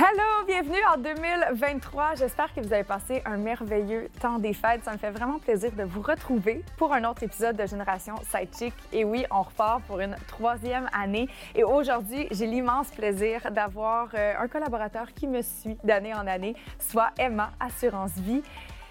Hello, bienvenue en 2023. J'espère que vous avez passé un merveilleux temps des fêtes. Ça me fait vraiment plaisir de vous retrouver pour un autre épisode de Génération Sidechick. Et oui, on repart pour une troisième année. Et aujourd'hui, j'ai l'immense plaisir d'avoir euh, un collaborateur qui me suit d'année en année, soit Emma Assurance Vie.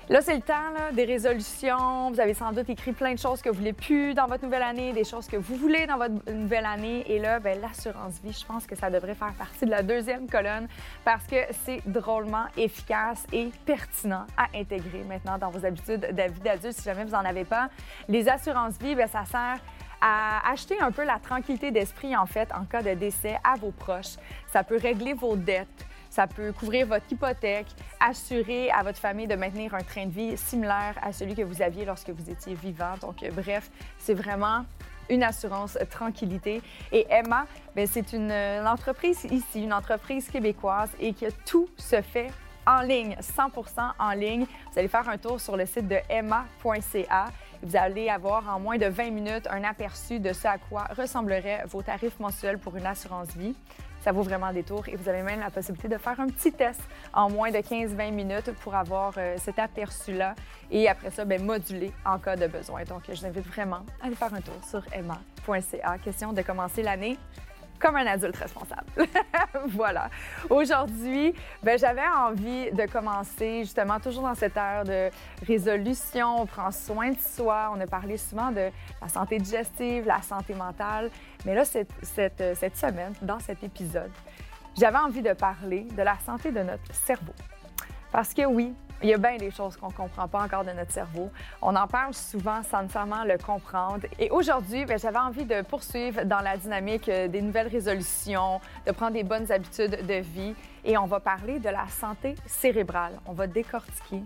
Là, c'est le temps là, des résolutions. Vous avez sans doute écrit plein de choses que vous voulez plus dans votre nouvelle année, des choses que vous voulez dans votre nouvelle année. Et là, ben, l'assurance vie, je pense que ça devrait faire partie de la deuxième colonne parce que c'est drôlement efficace et pertinent à intégrer maintenant dans vos habitudes de vie d'adulte si jamais vous n'en avez pas. Les assurances vie, ben, ça sert à acheter un peu la tranquillité d'esprit, en fait, en cas de décès à vos proches. Ça peut régler vos dettes. Ça peut couvrir votre hypothèque, assurer à votre famille de maintenir un train de vie similaire à celui que vous aviez lorsque vous étiez vivant. Donc, euh, bref, c'est vraiment une assurance tranquillité. Et Emma, ben, c'est une, une, entreprise ici, une entreprise québécoise et que tout se fait en ligne, 100% en ligne. Vous allez faire un tour sur le site de emma.ca. Vous allez avoir en moins de 20 minutes un aperçu de ce à quoi ressembleraient vos tarifs mensuels pour une assurance vie ça vaut vraiment des tours. Et vous avez même la possibilité de faire un petit test en moins de 15-20 minutes pour avoir euh, cet aperçu-là. Et après ça, bien, moduler en cas de besoin. Donc, je vous invite vraiment à aller faire un tour sur emma.ca. Question de commencer l'année comme un adulte responsable. voilà. Aujourd'hui, ben, j'avais envie de commencer justement toujours dans cette ère de résolution, on prend soin de soi, on a parlé souvent de la santé digestive, la santé mentale, mais là, cette, cette semaine, dans cet épisode, j'avais envie de parler de la santé de notre cerveau. Parce que oui, il y a bien des choses qu'on ne comprend pas encore de notre cerveau. On en parle souvent sans nécessairement le comprendre. Et aujourd'hui, ben, j'avais envie de poursuivre dans la dynamique euh, des nouvelles résolutions, de prendre des bonnes habitudes de vie. Et on va parler de la santé cérébrale. On va décortiquer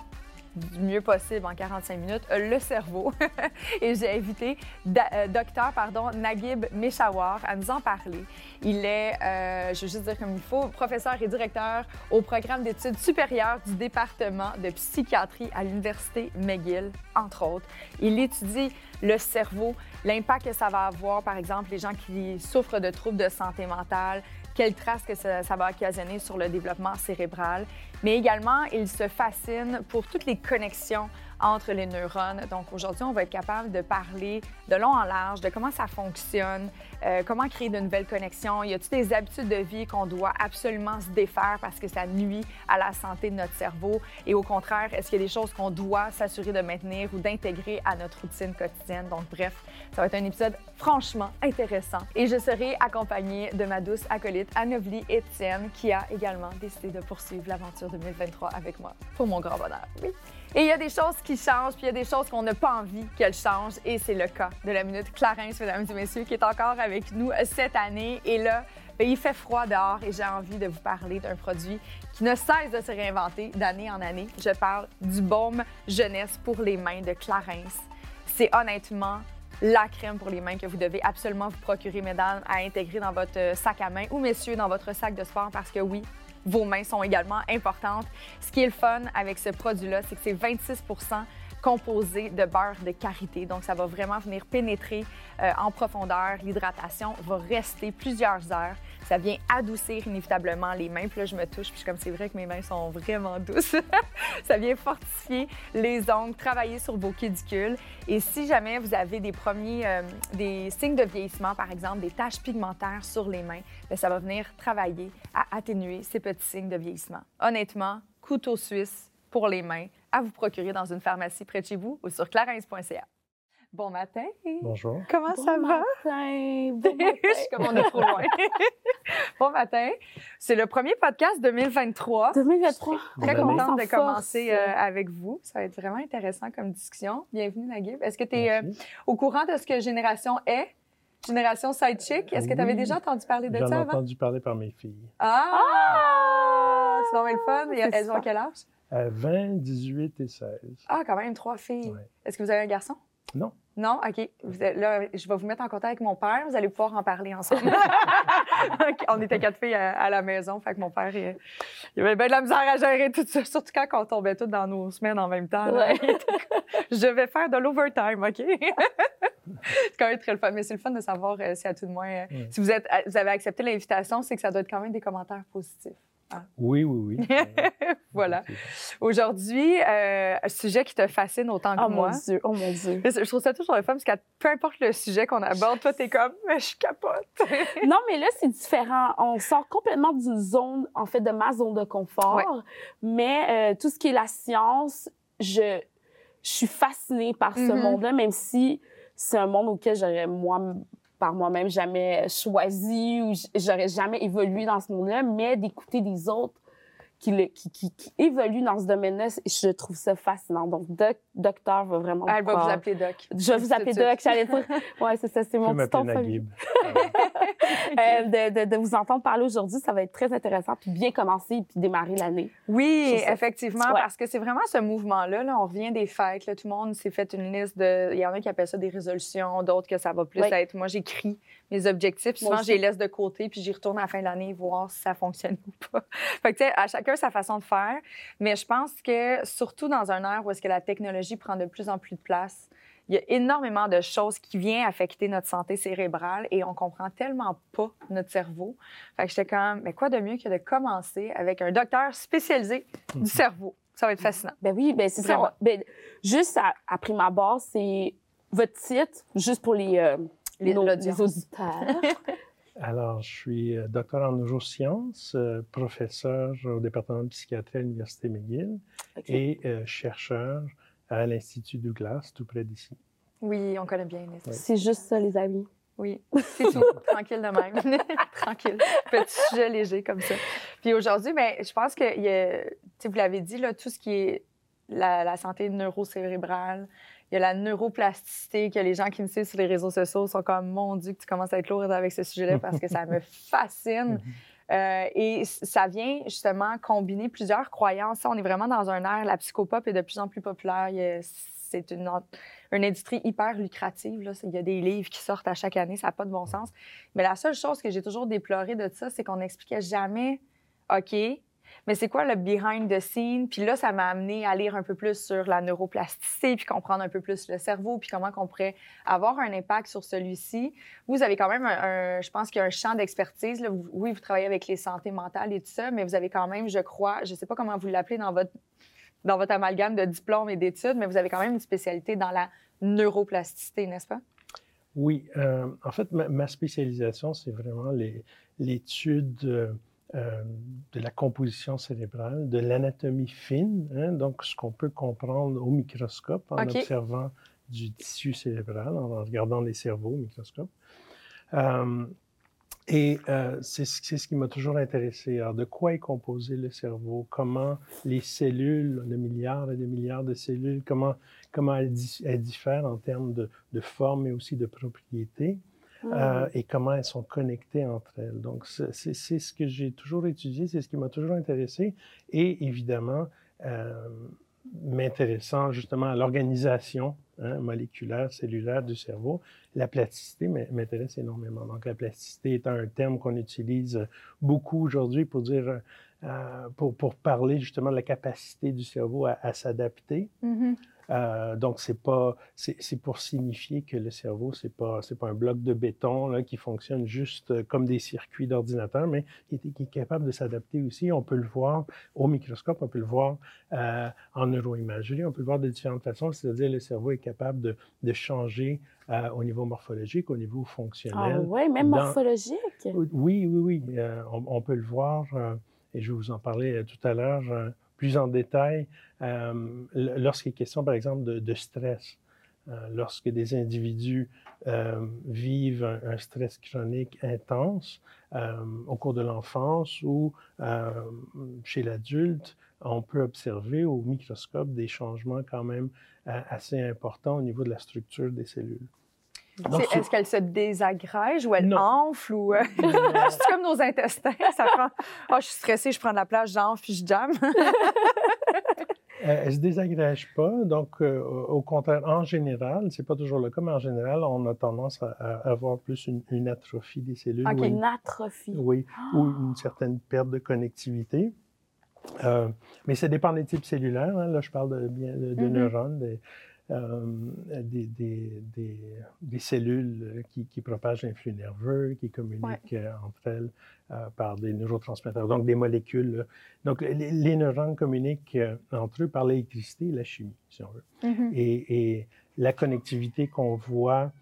du mieux possible en 45 minutes le cerveau. et j'ai invité euh, docteur pardon, Naguib Meshawar à nous en parler. Il est, euh, je vais juste dire comme il faut, professeur et directeur au programme d'études supérieures du département de psychiatrie à l'Université McGill, entre autres. Il étudie le cerveau, l'impact que ça va avoir, par exemple, les gens qui souffrent de troubles de santé mentale, quelles traces que ça, ça, va occasionner sur le développement cérébral. Mais également, il se fascine pour toutes les connexions entre les neurones. Donc aujourd'hui, on va être capable de parler de long en large de comment ça fonctionne, euh, comment créer de nouvelles connexions. Y a-t-il des habitudes de vie qu'on doit absolument se défaire parce que ça nuit à la santé de notre cerveau? Et au contraire, est-ce qu'il y a des choses qu'on doit s'assurer de maintenir ou d'intégrer à notre routine quotidienne? Donc bref, ça va être un épisode franchement intéressant. Et je serai accompagnée de ma douce acolyte Anne-Ovlie Etienne qui a également décidé de poursuivre l'aventure 2023 avec moi pour mon grand bonheur. Oui. Et il y a des choses qui changent, puis il y a des choses qu'on n'a pas envie qu'elles changent. Et c'est le cas de la Minute Clarence, mesdames et messieurs, qui est encore avec nous cette année. Et là, ben, il fait froid dehors et j'ai envie de vous parler d'un produit qui ne cesse de se réinventer d'année en année. Je parle du baume jeunesse pour les mains de Clarence. C'est honnêtement la crème pour les mains que vous devez absolument vous procurer, mesdames, à intégrer dans votre sac à main ou messieurs dans votre sac de sport parce que oui, vos mains sont également importantes. Ce qui est le fun avec ce produit-là, c'est que c'est 26 composé de beurre de karité. Donc, ça va vraiment venir pénétrer euh, en profondeur. L'hydratation va rester plusieurs heures. Ça vient adoucir inévitablement les mains. Puis là, je me touche, puis comme c'est vrai que mes mains sont vraiment douces. ça vient fortifier les ongles, travailler sur vos cudicules. Et si jamais vous avez des premiers euh, des signes de vieillissement, par exemple des taches pigmentaires sur les mains, bien, ça va venir travailler à atténuer ces petits signes de vieillissement. Honnêtement, couteau suisse pour les mains à vous procurer dans une pharmacie près de chez vous ou sur clarence.ca. Bon matin. Bonjour. Comment bon ça va? Bon matin. Je suis comme on est trop loin. bon matin. C'est le premier podcast 2023. 2023. Très année. contente de force. commencer euh, avec vous. Ça va être vraiment intéressant comme discussion. Bienvenue, Naguib. Est-ce que tu es Merci. au courant de ce que Génération est? Génération Sidechick? Est-ce que tu avais Oui. déjà entendu parler de J'en ai ça avant? entendu parler par mes filles. Ah! C'est vraiment le fun. Et Elles ont quel âge? À 20, 18 et 16. Ah, quand même, trois filles. Ouais. Est-ce que vous avez un garçon? Non. Non? OK. Vous êtes- là, je vais vous mettre en contact avec mon père. Vous allez pouvoir en parler ensemble. On était quatre filles à, à la maison. Fait que mon père, il, il avait bien de la misère à gérer tout ça. Surtout quand on tombait toutes dans nos semaines en même temps. Ouais. Je vais faire de l'overtime, OK? c'est quand même très le fun. Mais c'est le fun de savoir euh, si à tout de moins, euh, Ouais. si vous, êtes, vous avez accepté l'invitation, c'est que ça doit être quand même des commentaires positifs. Oui, oui, oui. Voilà. Aujourd'hui, euh, un sujet qui te fascine autant que Oh moi. mon Dieu, oh mon Dieu. Mais Je trouve ça toujours le fun parce que peu importe le sujet qu'on aborde, toi, t'es comme, mais je capote. Non, mais là, c'est différent. On sort complètement d'une zone, en fait, de ma zone de confort. Ouais. Mais euh, tout ce qui est la science, je, je suis fascinée par ce Mhm. monde-là, même si c'est un monde auquel j'aurais moi par moi-même jamais choisi ou j'aurais jamais évolué dans ce monde-là, mais d'écouter des autres qui, le- qui, qui, qui évoluent dans ce domaine-là, je trouve ça fascinant. Donc, doc, docteur va vraiment Elle va vous appeler Doc. Je vais vous appeler Doc, j'allais dire. Ouais, c'est ça, c'est mon petit ton. Naguib. Euh, de, de, de vous entendre parler aujourd'hui, ça va être très intéressant, puis bien commencer et puis démarrer l'année. Oui, effectivement, Ouais. parce que c'est vraiment ce mouvement-là. Là, on revient des fêtes. Là, tout le monde s'est fait une liste de. Il y en a qui appellent ça des résolutions, d'autres que ça va plus être. Moi, j'écris mes objectifs. puis Souvent, je les laisse de côté, puis j'y retourne à la fin de l'année voir si ça fonctionne ou pas. fait que, tu sais, à chacun sa façon de faire. Mais je pense que, surtout dans un ère où est-ce que la technologie prend de plus en plus de place, il y a énormément de choses qui viennent affecter notre santé cérébrale et on comprend tellement pas notre cerveau. Fait que j'étais comme, mais quoi de mieux que de commencer avec un docteur spécialisé du cerveau? Ça va être fascinant. Ben oui, ben c'est Vraiment. ça. Ben, juste à, à prime abord, c'est votre titre, juste pour les, euh, Les- nos- les auditeurs. Alors, je suis euh, docteur en neurosciences, euh, professeur au département de psychiatrie à l'Université McGill et euh, chercheur à l'Institut Douglas, tout près d'ici. Oui, on connaît bien, n'est-ce pas? C'est juste ça, les amis. Oui, c'est tout. Tranquille de même. Tranquille. Petit sujet léger comme ça. Puis aujourd'hui, ben, je pense que, il y a- tu sais, vous l'avez dit, là, tout ce qui est la, la santé neurocérébrale, il y a la neuroplasticité, que les gens qui me suivent sur les réseaux sociaux sont comme, mon Dieu, que tu commences à être lourde avec ce sujet-là parce que ça me fascine. Euh, et ça vient justement combiner plusieurs croyances. On est vraiment dans un air, la psychopop est de plus en plus populaire. C'est une, industrie hyper lucrative. Là. Il y a des livres qui sortent à chaque année, ça n'a pas de bon sens. Mais la seule chose que j'ai toujours déploré de ça, c'est qu'on n'expliquait jamais, OK, mais c'est quoi le behind the scene? Puis là, ça m'a amené à lire un peu plus sur la neuroplasticité, puis comprendre un peu plus le cerveau, puis comment qu'on pourrait avoir un impact sur celui-ci. Vous avez quand même un, je pense qu'il y a un champ d'expertise. Oui, vous travaillez avec les santé mentales et tout ça, mais vous avez quand même, je crois, je ne sais pas comment vous l'appelez dans votre, dans votre amalgame de diplômes et d'études, mais vous avez quand même une spécialité dans la neuroplasticité, n'est-ce pas? Oui, euh, en fait, ma, spécialisation, c'est vraiment l'étude euh, de la composition cérébrale, de l'anatomie fine, hein, donc ce qu'on peut comprendre au microscope en observant du tissu cérébral, en regardant les cerveaux au microscope. Euh, et euh, c'est ce qui m'a toujours intéressé. Alors, de quoi est composé le cerveau? Comment les cellules, le milliard et des milliards de cellules, comment, comment elles, di- elles diffèrent en termes de, de forme et aussi de propriété, euh, et comment elles sont connectées entre elles. Donc, c'est ce que j'ai toujours étudié, c'est ce qui m'a toujours intéressé. Et évidemment, euh, m'intéressant justement à l'organisation hein, moléculaire, cellulaire du cerveau, la plasticité m'in- m'intéresse énormément. Donc, la plasticité est un terme qu'on utilise beaucoup aujourd'hui pour dire, euh, pour, pour parler justement de la capacité du cerveau à, à s'adapter. Euh, donc, c'est pas, c'est c'est pour signifier que le cerveau, c'est pas, c'est pas un bloc de béton là, qui fonctionne juste euh, comme des circuits d'ordinateur, mais qui est, qui est capable de s'adapter aussi. On peut le voir au microscope, on peut le voir euh, en neuroimagerie, on peut le voir de différentes façons. C'est-à-dire, le cerveau est capable de, de changer euh, au niveau morphologique, au niveau Ah fonctionnel. ouais, même dans- morphologique? Oui, oui, oui. on, on peut le voir, et je vais vous en parler tout à l'heure plus en détail, euh, lorsqu'il est question, par exemple, de, stress. Euh, lorsque des individus euh, vivent un, stress chronique intense au cours de l'enfance ou chez l'adulte, on peut observer au microscope des changements quand même assez importants au niveau de la structure des cellules. C'est- Est-ce qu'elle se désagrège ou elle Non. enfle ou. euh, c'est comme nos intestins. Ça prend. Ah, je suis stressée, je prends de la place, j'enfle puis je jamme. Euh, elle ne se désagrège pas. Donc, euh, au contraire, en général, ce n'est pas toujours le cas, mais en général, on a tendance à, avoir plus une, atrophie des cellules. une atrophie. Oui, ou une certaine perte de connectivité. Euh, mais ça dépend des types cellulaires. Hein. Là, je parle de, bien, de, mm-hmm. neurones, des, des, des, des, cellules qui, qui, propagent l'influx nerveux, qui communiquent euh, entre elles euh, par des neurotransmetteurs, donc des molécules. Donc, les, neurones communiquent entre eux par l'électricité et la chimie, si on veut. Mm-hmm. et, et, la connectivité qu'on voit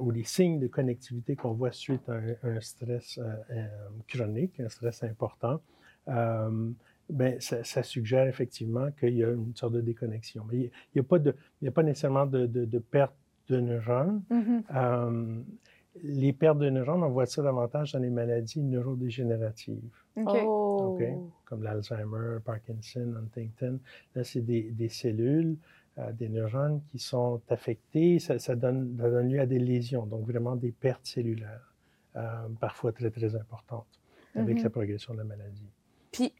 ou les signes de connectivité qu'on voit suite à un, stress chronique, un stress important, ben, ça, suggère effectivement qu'il y a une sorte de déconnexion. Mais il n'y a, pas a pas nécessairement de, de, perte de neurones. Mm-hmm. Euh, les pertes de neurones, on voit ça davantage dans les maladies neurodégénératives. Oh. Comme l'Alzheimer, Parkinson, Huntington. Là, c'est des, des, cellules, euh, des neurones qui sont affectées. Ça, ça, donne, ça, donne, lieu à des lésions, donc vraiment des pertes cellulaires, euh, parfois très, très importantes, avec mm-hmm. la progression de la maladie. Puis,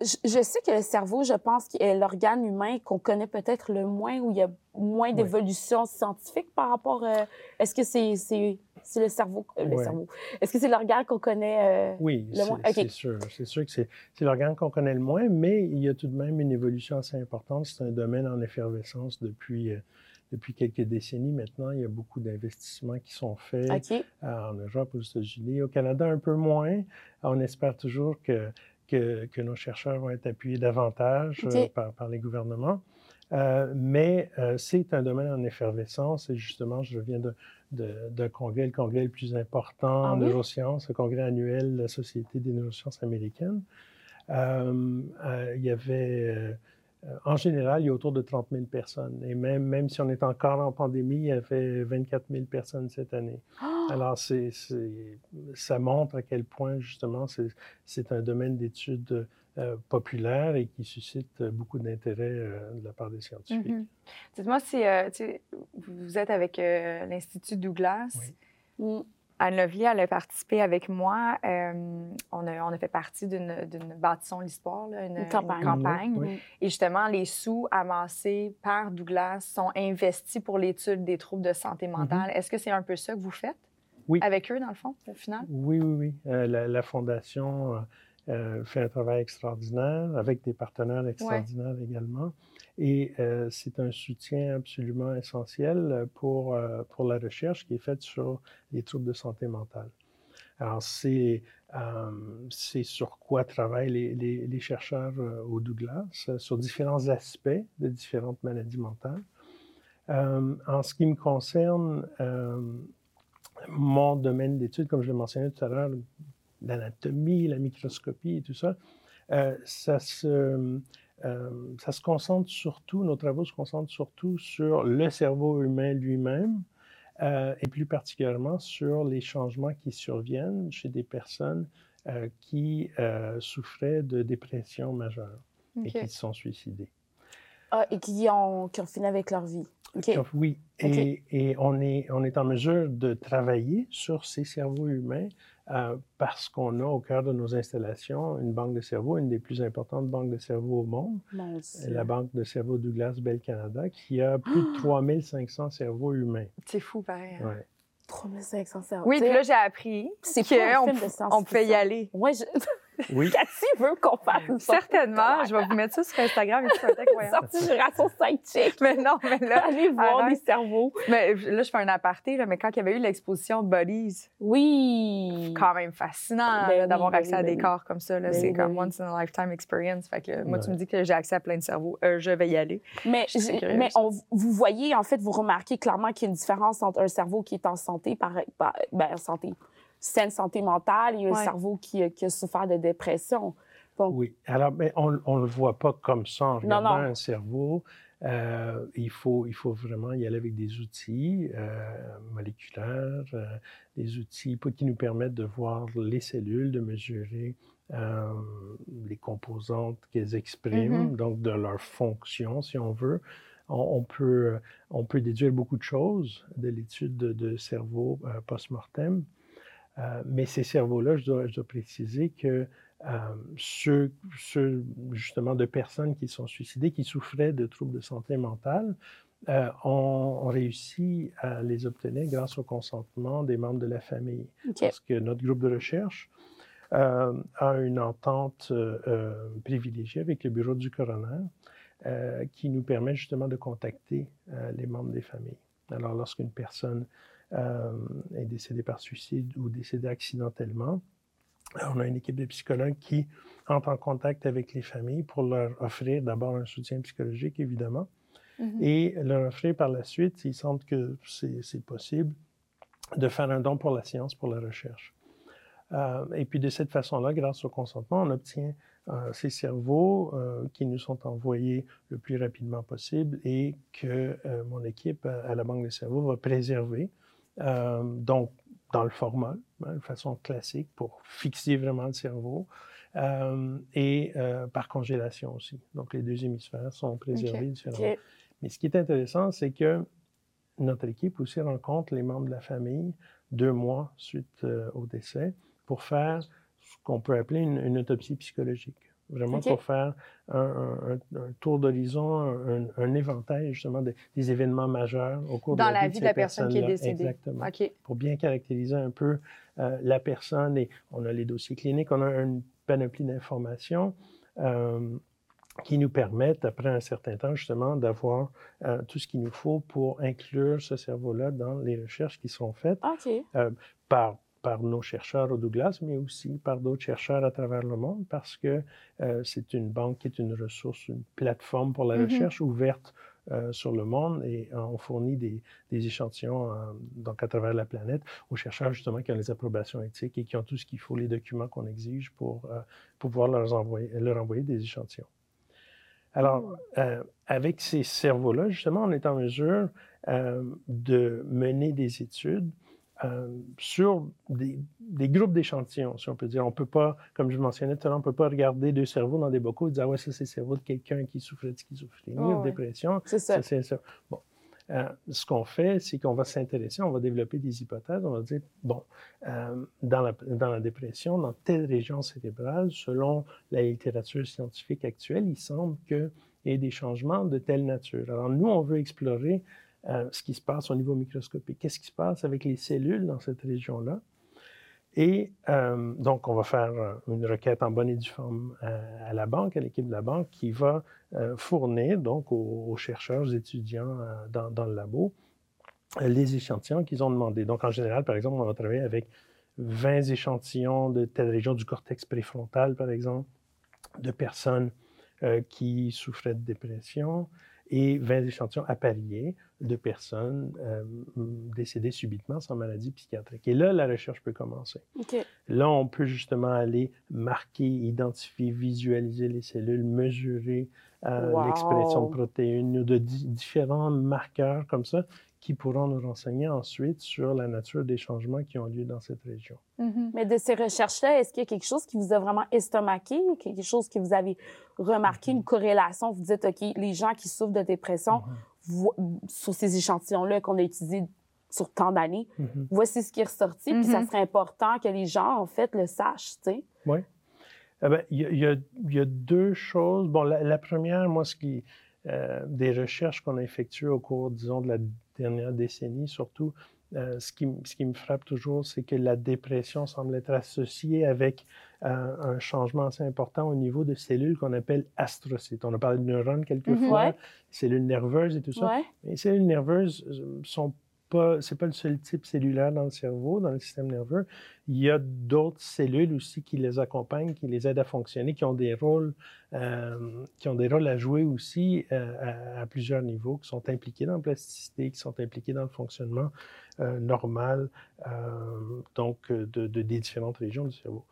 je sais que le cerveau, je pense, est l'organe humain qu'on connaît peut-être le moins, où il y a moins d'évolution scientifique par rapport. Euh, est-ce que c'est c'est le cerveau, euh, le cerveau. Est-ce que c'est l'organe qu'on connaît euh, oui, le moins? c'est sûr. C'est sûr que c'est l'organe qu'on connaît le moins, mais il y a tout de même une évolution assez importante. C'est un domaine en effervescence depuis, depuis quelques décennies maintenant. Il y a beaucoup d'investissements qui sont faits en Europe, aux États-Unis. Au Canada, un peu moins. On espère toujours que que, nos chercheurs vont être appuyés davantage euh, par, les gouvernements. Euh, mais euh, c'est un domaine en effervescence et justement, je viens d'un de, congrès, le congrès le plus important en ah neurosciences, le congrès annuel de la Société des neurosciences américaines. il y avait, en général, il y a autour de 30 000 personnes. Et même, même si on est encore en pandémie, il y avait 24 000 personnes cette année. Ah! Alors, c'est, ça montre à quel point, justement, c'est, un domaine d'études euh, populaire et qui suscite beaucoup d'intérêt euh, de la part des scientifiques. Mm-hmm. Dites-moi si euh, vous êtes avec l'Institut Douglas. Oui. Mm. Anne Lovier, elle a participé avec moi. on, a, on, a, fait partie d'une, bâtissons l'histoire, une, campagne. Et justement, les sous amassés par Douglas sont investis pour l'étude des troubles de santé mentale. Mm-hmm. Est-ce que c'est un peu ça que vous faites? Avec eux, dans le fond, au final? Oui, oui, oui. Euh, la, Fondation euh, euh, fait un travail extraordinaire avec des partenaires extraordinaires également. Et c'est un soutien absolument essentiel pour, pour la recherche qui est faite sur les troubles de santé mentale. Alors, c'est c'est sur quoi travaillent les, les, chercheurs au Douglas, sur différents aspects de différentes maladies mentales. en ce qui me concerne, mon domaine d'étude, comme je l'ai mentionné tout à l'heure, l'anatomie, la microscopie et tout ça, euh, ça, se, euh, ça se concentre surtout, nos travaux se concentrent surtout sur le cerveau humain lui-même euh, et plus particulièrement sur les changements qui surviennent chez des personnes qui souffraient de dépression majeure et qui se sont suicidées. Ah, et qui ont, qui ont fini avec leur vie. Oui, et, et, on, est, on est en mesure de travailler sur ces cerveaux humains euh, parce qu'on a au cœur de nos installations une banque de cerveau, une des plus importantes banques de cerveau au monde, la banque de cerveau Douglas Bell Canada, qui a plus de 3500 cerveaux humains. C'est fou, pareil. Hein? Ouais. 3500 cerveaux. Oui, puis là, j'ai appris qu'on on peut y aller. Oui, je... Oui. Cathy veut qu'on fasse une Certainement. Je vais vous mettre ça sur Instagram. C'est incroyable. Sortie génération sidechick. Mais non, mais là. Allez voir des cerveaux. Mais là, je fais un aparté, là, mais quand il y avait eu l'exposition Bodies. Oui. Quand même fascinant ben d'avoir accès à des corps comme ça. Ben c'est comme once in a lifetime experience. Fait que moi, tu me dis que j'ai accès à plein de cerveaux. Euh, je vais y aller. Mais, mais vous voyez, en fait, vous remarquez clairement qu'il y a une différence entre un cerveau qui est en santé, par, ben, en santé saine santé mentale et un cerveau qui, qui, a souffert de dépression. oui. Alors, mais on ne le voit pas comme ça en regardant un cerveau. Euh, il, faut, il faut vraiment y aller avec des outils euh, moléculaires, euh, des outils qui nous permettent de voir les cellules, de mesurer les composantes qu'elles expriment, mm-hmm. donc de leur fonction, si on veut. On, peut, on peut déduire beaucoup de choses de l'étude de, de, cerveau post-mortem. Euh, mais ces cerveaux-là, je dois, préciser que ceux, ceux, justement, de personnes qui sont suicidées, qui souffraient de troubles de santé mentale, euh, on, réussit à les obtenir grâce au consentement des membres de la famille. Parce que notre groupe de recherche euh, a une entente euh, privilégiée avec le bureau du coroner qui nous permet justement de contacter les membres des familles. Alors, lorsqu'une personne est décédée par suicide ou décédée accidentellement, on a une équipe de psychologues qui entre en contact avec les familles pour leur offrir d'abord un soutien psychologique, évidemment, Mm-hmm. et leur offrir par la suite, s'ils sentent que c'est possible, de faire un don pour la science, pour la recherche. Euh, et puis de cette façon-là, grâce au consentement, on obtient euh, ces cerveaux euh, qui nous sont envoyés le plus rapidement possible et que mon équipe à la Banque des cerveaux va préserver, donc dans le format, hein, de façon classique pour fixer vraiment le cerveau. et par congélation aussi. Donc, les deux hémisphères sont préservés différemment. Mais ce qui est intéressant, c'est que notre équipe aussi rencontre les membres de la famille deux mois suite euh, au décès pour faire ce qu'on peut appeler une, autopsie psychologique. Vraiment pour faire un, tour d'horizon, un, éventail justement des événements majeurs au cours de la, vie, vie de, la personne qui est décédée. Exactement. Pour bien caractériser un peu euh, la personne et on a les dossiers cliniques, on a une panoplie d'informations. Euh, qui nous permettent, après un certain temps, justement, d'avoir euh, tout ce qu'il nous faut pour inclure ce cerveau-là dans les recherches qui sont faites euh, par, par nos chercheurs au Douglas, mais aussi par d'autres chercheurs à travers le monde, parce que euh, c'est une banque qui est une ressource, une plateforme pour la mm-hmm. recherche ouverte sur le monde et on fournit des, des échantillons donc à travers la planète aux chercheurs justement qui ont les approbations éthiques et qui ont tout ce qu'il faut, les documents qu'on exige pour pouvoir leur envoyer, leur envoyer des échantillons. Alors, euh, avec ces cerveaux-là, justement, on est en mesure euh, de mener des études euh, sur des, groupes d'échantillons, si on peut dire. On ne peut pas, comme je mentionnais tout à l'heure, on ne peut pas regarder deux cerveaux dans des bocaux et dire, ah ouais, ça, c'est le cerveau de quelqu'un qui souffrait de schizophrénie ou de dépression. C'est ça. c'est. Bon. Euh, ce qu'on fait, c'est qu'on va s'intéresser, on va développer des hypothèses, on va dire, bon, euh, dans, la, dans, la, dépression, dans telle région cérébrale, selon la littérature scientifique actuelle, il semble qu'il y ait des changements de telle nature. Alors nous, on veut explorer euh, ce qui se passe au niveau microscopique. Qu'est-ce qui se passe avec les cellules dans cette région-là? Et euh, donc, on va faire euh, une requête en bonne et due forme à, la banque, à l'équipe de la banque, qui va fournir donc aux, chercheurs, aux étudiants dans, dans, le labo les échantillons qu'ils ont demandés. Donc, en général, par exemple, on va travailler avec 20 échantillons de telle région du cortex préfrontal, par exemple, de personnes qui souffraient de dépression, et 20 échantillons appariés de personnes euh, décédées subitement sans maladie psychiatrique. Et là, la recherche peut commencer. Là, on peut justement aller marquer, identifier, visualiser les cellules, mesurer euh, l'expression de protéines ou de différents marqueurs comme ça qui pourront nous renseigner ensuite sur la nature des changements qui ont lieu dans cette région. Mm-hmm. Mais de ces recherches-là, est-ce qu'il y a quelque chose qui vous a vraiment estomaqué, quelque chose que vous avez remarqué, mm-hmm. une corrélation? Vous dites, OK, les gens qui souffrent de dépression, mm-hmm. sur ces échantillons-là qu'on a utilisés sur tant d'années, voici ce qui est ressorti, puis ça serait important que les gens, en fait, le sachent, tu sais. Oui. Eh ben, il y, y, a deux choses. Bon, la, première, moi, ce qui... Euh, des recherches qu'on a effectuées au cours, disons, de la dernière décennie surtout, euh, ce, qui, ce, qui, me frappe toujours, c'est que la dépression semble être associée avec euh, un changement assez important au niveau de cellules qu'on appelle astrocytes. On a parlé de neurones quelquefois, mm cellules nerveuses et tout ça. les cellules nerveuses sont c'est pas le seul type cellulaire dans le cerveau, dans le système nerveux. Il y a d'autres cellules aussi qui les accompagnent, qui les aident à fonctionner, qui ont des rôles, euh, qui ont des rôles à jouer aussi euh, à, plusieurs niveaux, qui sont impliqués dans la plasticité, qui sont impliqués dans le fonctionnement euh, normal, donc de, des différentes régions du cerveau.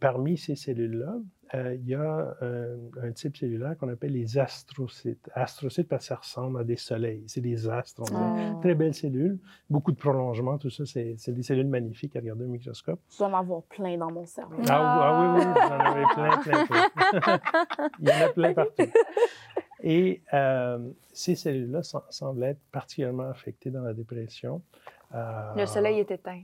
parmi ces cellules-là, euh, il y a euh, un type cellulaire qu'on appelle les astrocytes. Astrocytes parce que ça ressemble à des soleils. C'est des astres. Oh. Très belles cellules, beaucoup de prolongement, tout ça. C'est des cellules magnifiques à regarder au microscope. Je dois en avoir plein dans mon cerveau. Ah, ah oui, oui, j'en avais plein, plein, plein. il y en a plein partout. Et euh, ces cellules-là semblent être particulièrement affectées dans la dépression. Le soleil est éteint.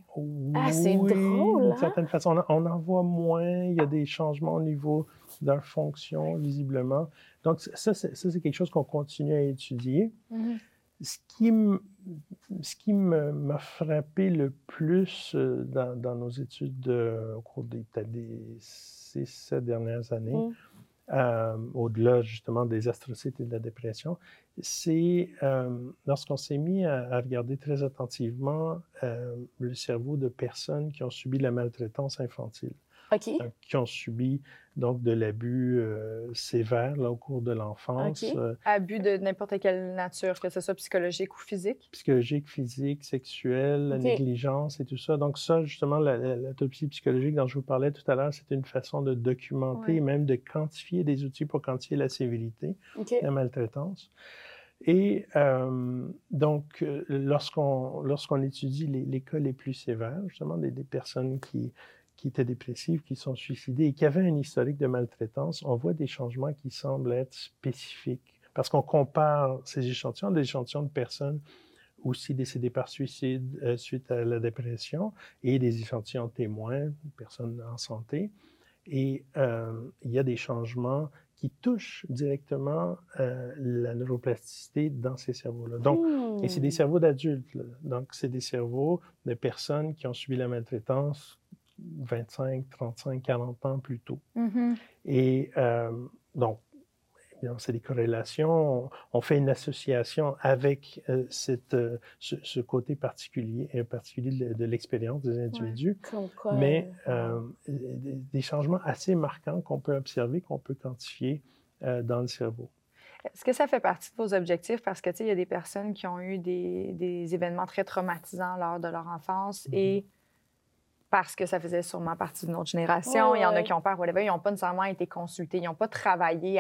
ah, c'est drôle. D'une hein? certaine façon, on, en voit moins. Il y a des changements au niveau de leur fonction, visiblement. Donc, ça, c'est quelque chose qu'on continue à étudier. Mm-hmm. Ce qui, m'a frappé le plus euh, dans, nos études au cours des, des six, sept dernières années, mm. euh, au-delà justement des astrocytes et de la dépression, c'est euh, lorsqu'on s'est mis à, regarder très attentivement le cerveau de personnes qui ont subi la maltraitance infantile. Euh, qui ont subi donc de l'abus euh, sévère là, au cours de l'enfance. Euh, abus de n'importe quelle nature, que ce soit psychologique ou physique? Psychologique, physique, sexuel, la négligence et tout ça. Donc ça, justement, l'autopsie psychologique dont je vous parlais tout à l'heure, c'est une façon de documenter, même de quantifier des outils pour quantifier la sévérité, la maltraitance. Et donc, lorsqu'on lorsqu'on étudie les, les, cas les plus sévères, justement, des, des personnes qui qui étaient dépressifs, qui sont suicidés et qui avaient un historique de maltraitance, on voit des changements qui semblent être spécifiques. Parce qu'on compare ces échantillons des échantillons de personnes aussi décédées par suicide euh, suite à la dépression et des échantillons témoins, personnes en santé. Et euh, il y a des changements qui touchent directement euh, la neuroplasticité dans ces cerveaux-là. Donc, et c'est des hmm. cerveaux d'adultes. Donc, c'est des cerveaux de personnes qui ont subi la maltraitance 25, 35, 40 ans plus tôt. Mm-hmm. Et euh, donc, c'est des corrélations. On, fait une association avec euh, cette, euh, ce, côté particulier, particulier de, l'expérience des individus, mais des, changements assez marquants qu'on peut observer, qu'on peut quantifier dans le cerveau. Est-ce que ça fait partie de vos objectifs? Parce que, tu sais, il y a des personnes qui ont eu des, des événements très traumatisants lors de leur enfance mm-hmm. et parce que ça faisait sûrement partie de notre génération. Il y en a qui ont peur, whatever. Ils n'ont pas nécessairement été consultés. Ils n'ont pas travaillé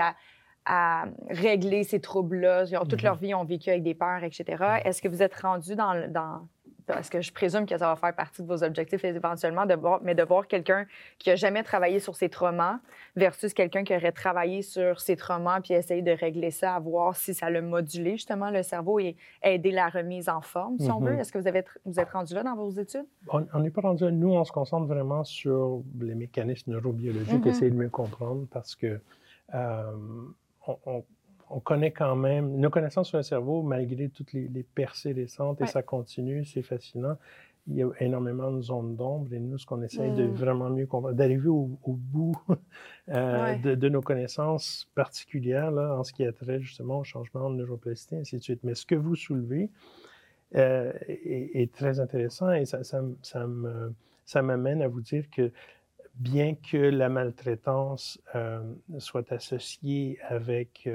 à, régler ces troubles-là. Toute mhm. leur vie, ils ont vécu avec des peurs, etc. Est-ce que vous êtes rendu dans, dans, parce que je présume que ça va faire partie de vos objectifs éventuellement, de voir, mais de voir quelqu'un qui a jamais travaillé sur ses traumas versus quelqu'un qui aurait travaillé sur ses traumas puis essayer de régler ça, à voir si ça le modulé justement le cerveau et aider la remise en forme, si on veut. Mm-hmm. Est-ce que vous, avez, vous êtes rendu là dans vos études? On n'est pas rendu là. Nous, on se concentre vraiment sur les mécanismes neurobiologiques, mm-hmm. essayer de mieux comprendre parce que euh, on on connaît quand même, nos connaissances sur le cerveau, malgré toutes les, percées récentes, et ça continue, c'est fascinant. Il y a énormément de zones d'ombre et nous, ce qu'on essaye de mm. vraiment mieux comprendre, d'arriver au, bout euh, de, nos connaissances particulières là, en ce qui a trait justement au changement de neuroplasticité, ainsi de suite. Mais ce que vous soulevez euh, est, très intéressant et ça, ça, ça m'amène à vous dire que bien que la maltraitance euh, soit associée avec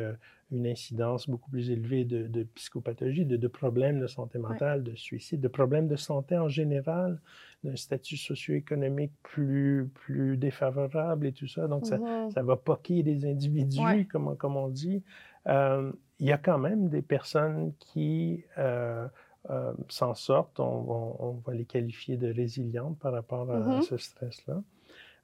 une incidence beaucoup plus élevée de, de psychopathologie, de, problèmes de santé mentale, de suicide, de problèmes de santé en général, d'un statut socio-économique plus, plus défavorable et tout ça. Donc, ça, mm-hmm. ça va poquer les individus, comme, comme on dit. Euh, il y a quand même des personnes qui euh, euh, s'en sortent. On, on, va les qualifier de résilientes par rapport à mm-hmm. ce stress-là.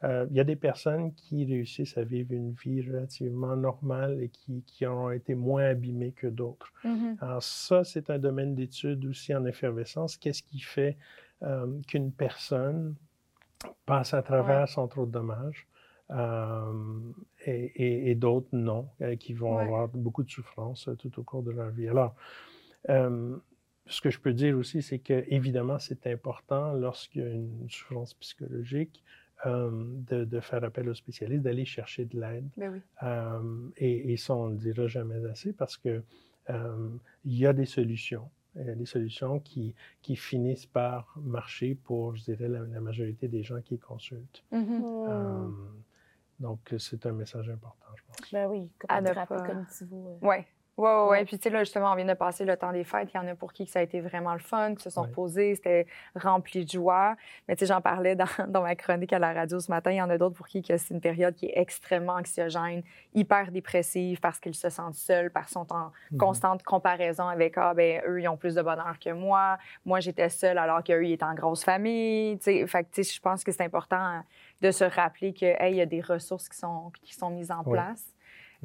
Euh, il y a des personnes qui réussissent à vivre une vie relativement normale et qui, qui ont été moins abîmées que d'autres. Mm-hmm. Alors ça, c'est un domaine d'étude aussi en effervescence. Qu'est-ce qui fait euh, qu'une personne passe à travers sans trop de dommages euh, et, et, d'autres non, qui vont avoir beaucoup de souffrance tout au cours de leur vie. Alors, ce que je peux dire aussi, c'est que évidemment, c'est important lorsqu'il y a une souffrance psychologique euh, de, faire appel aux spécialistes, d'aller chercher de l'aide. Ben euh, et, ça, on ne le dira jamais assez parce que euh, il y a des solutions. Il y a des solutions qui, qui finissent par marcher pour, je dirais, la, majorité des gens qui consultent. Mm-hmm. donc, c'est un message important, je pense. Ben oui, comme thérapie cognitive. Oui, oui, oui, ouais. Puis, tu sais, là, justement, on vient de passer le temps des fêtes. Il y en a pour qui ça a été vraiment le fun, qui se sont reposés, c'était rempli de joie. Mais, tu sais, j'en parlais dans, dans, ma chronique à la radio ce matin. Il y en a d'autres pour qui c'est une période qui est extrêmement anxiogène, hyper dépressive parce qu'ils se sentent seuls, parce qu'ils sont en mhm. constante comparaison avec, ah, ben eux, ils ont plus de bonheur que moi. Moi, j'étais seule alors qu'eux, ils étaient en grosse famille. Tu sais, fait tu sais, je pense que c'est important de se rappeler que, hey, il y a des ressources qui sont, qui sont mises en place.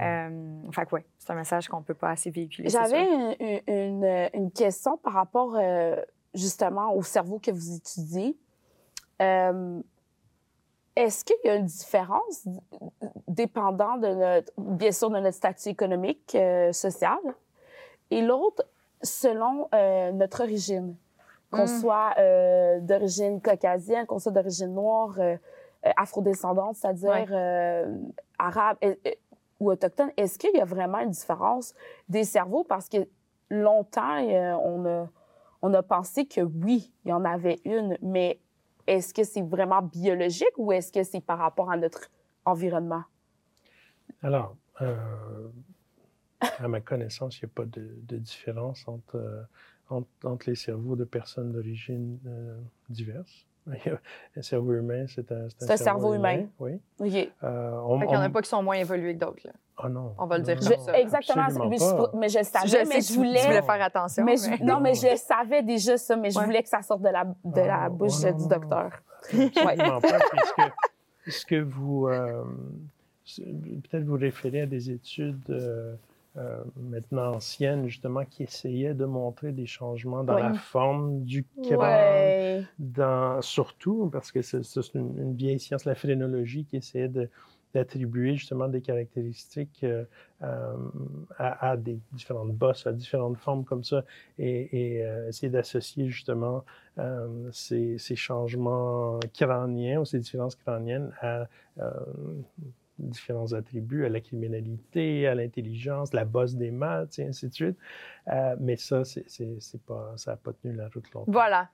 Euh, fait que, c'est un message qu'on peut pas assez véhiculer. J'avais une, une, une, question par rapport. Euh, justement au cerveau que vous étudiez, euh, est-ce qu'il y a une différence dépendant de notre, bien sûr, de notre statut économique, euh, social, et l'autre selon notre origine, qu'on Mm. soit d'origine caucasienne, qu'on soit d'origine noire, afrodescendante, c'est-à-dire Ouais. arabe et- et- ou autochtone, est-ce qu'il y a vraiment une différence des cerveaux? Parce que longtemps, euh, on, a, pensé que oui, il y en avait une, mais est-ce que c'est vraiment biologique ou est-ce que c'est par rapport à notre environnement? Alors, euh, à ma connaissance, il n'y a pas de, différence entre, euh, entre, entre les cerveaux de personnes d'origine diverses. Un cerveau humain, c'est un, C'est un cerveau humain. Oui. OK. Euh, on, Fait qu'il y en a on- pas qui sont moins évolués que d'autres. là. Ah non. On va le dire non, comme non, ça. exactement. Mais pas. je, mais je savais, Je mais je voulais... Tu voulais faire attention. Mais je- non, mais je savais déjà ça, mais je Ouais. voulais que ça sorte de la, de la Ah, bouche ouais, du non, docteur. Absolument pas, puisque ce que vous, euh, peut-être vous référez à des études euh, euh, maintenant anciennes, justement, qui essayaient de montrer des changements dans Oui. la forme du crâne, Ouais. dans, surtout parce que c'est une, une vieille science, la phrénologie, qui essayait d'attribuer justement des caractéristiques euh, euh, à, à des différentes bosses, à différentes formes comme ça, et, et, essayer d'associer justement ces, ces changements crâniens ou ces différences crâniennes à différents attributs, à la criminalité, à l'intelligence, la bosse des maths, et ainsi de suite. Euh, mais ça, c'est, pas, ça n'a pas tenu la route longtemps. Voilà.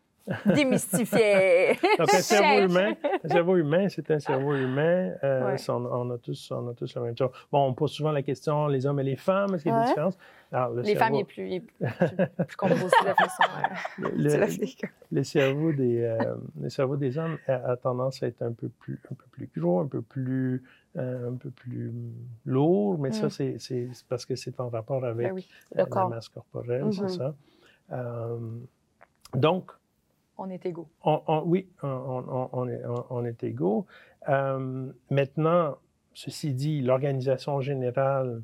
Démystifié. Donc, un cerveau humain, un cerveau humain, c'est un cerveau humain. Euh, Ouais. on, on a tous, on a tous la même chose. Bon, on pose souvent la question, les hommes et les femmes, est-ce qu'il y a des différences? Alors, le Les femmes, il est plus, il est plus, plus composé de façon. euh, le- la cerveau des, euh, le cerveau des hommes a, a tendance à être un peu plus, un peu plus gros, un peu plus, euh, un peu plus lourd, mais ça, Mm. c'est, parce que c'est en rapport avec Ben oui, euh, Le la corps. masse corporelle, c'est ça. Euh, donc, on est égaux. on- on- oui, on, est, on- on est égaux. Euh, maintenant, ceci dit, l'organisation générale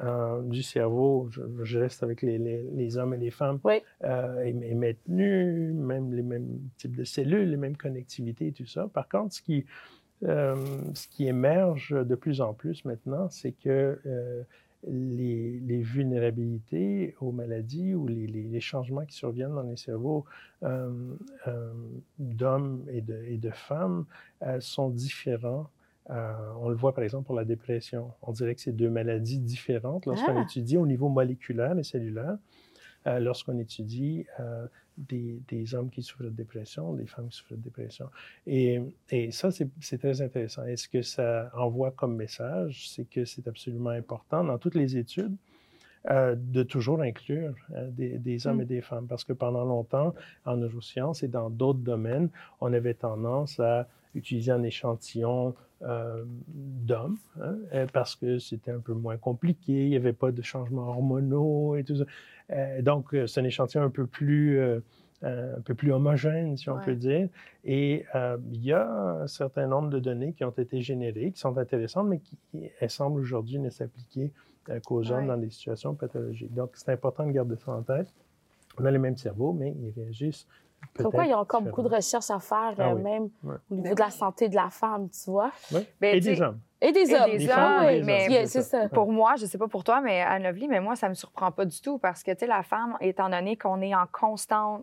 euh, du cerveau, je, je reste avec les, les- les hommes et les femmes, Oui. euh, est, est maintenue, même les mêmes types de cellules, les mêmes connectivités et tout ça. Par contre, ce qui, ce qui émerge de plus en plus maintenant, c'est que les, les vulnérabilités aux maladies ou les, les- les changements qui surviennent dans les cerveaux euh, euh, d'hommes et de, et de femmes euh, sont différents. On le voit par exemple pour la dépression. On dirait que c'est deux maladies différentes lorsqu'on Ah. étudie au niveau moléculaire et cellulaire. Lorsqu'on étudie des, des hommes qui souffrent de dépression, des femmes qui souffrent de dépression. Et, et ça, c'est très intéressant. Et ce que ça envoie comme message, c'est que c'est absolument important dans toutes les études euh, de toujours inclure euh, des, des hommes Mm. et des femmes. Parce que pendant longtemps, en neurosciences et dans d'autres domaines, on avait tendance à utiliser un échantillon euh, d'hommes, hein, euh, parce que c'était un peu moins compliqué, il n'y avait pas de changements hormonaux et tout ça. Euh, donc, c'est un échantillon un peu plus, euh, un peu plus homogène, si on Ouais. peut dire. Et il y a un certain nombre de données qui ont été générées, qui sont intéressantes, mais qui, elles semblent aujourd'hui ne s'appliquer qu'aux hommes Ouais. dans des situations pathologiques. Donc, c'est important de garder ça en tête. On a les mêmes cerveaux, mais ils réagissent Pourquoi il y a encore beaucoup de recherches à faire, Ah euh, oui. même Ouais. au niveau de la santé de la femme, tu vois? Ben, Et des hommes. Et des Et hommes. des Des hommes, femmes et oui, des mais- c'est ça. Pour moi, je sais pas pour toi, mais Anne-Lovely, mais moi, ça me surprend pas du tout parce que, tu sais, la femme, étant donné qu'on est en constant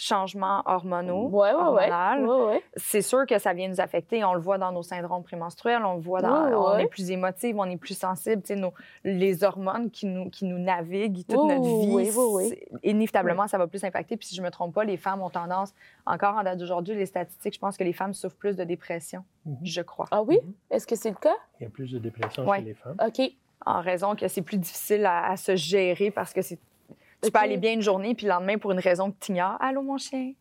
changement hormonaux, Ouais, ouais, ouais. hormonal, Ouais, ouais. c'est sûr que ça vient nous affecter. On le voit dans nos syndromes prémenstruels, on le voit dans. Ouais, On est plus émotive, on est plus sensible. Tu sais, nos, les hormones qui nous, qui nous naviguent toute notre vie, inévitablement, ça va plus impacter. Puis si je me trompe pas, les femmes ont tendance, encore en date d'aujourd'hui, les statistiques, je pense que les femmes souffrent plus de dépression, Mhm. je crois. Ah oui? Mhm. Est-ce que c'est le cas? Il y a plus de dépression Ouais. chez les femmes. OK. En raison que c'est plus difficile à, à se gérer parce que c'est. Tu peux aller bien une journée, puis le lendemain, pour une raison que tu ignores, Allô, mon chien?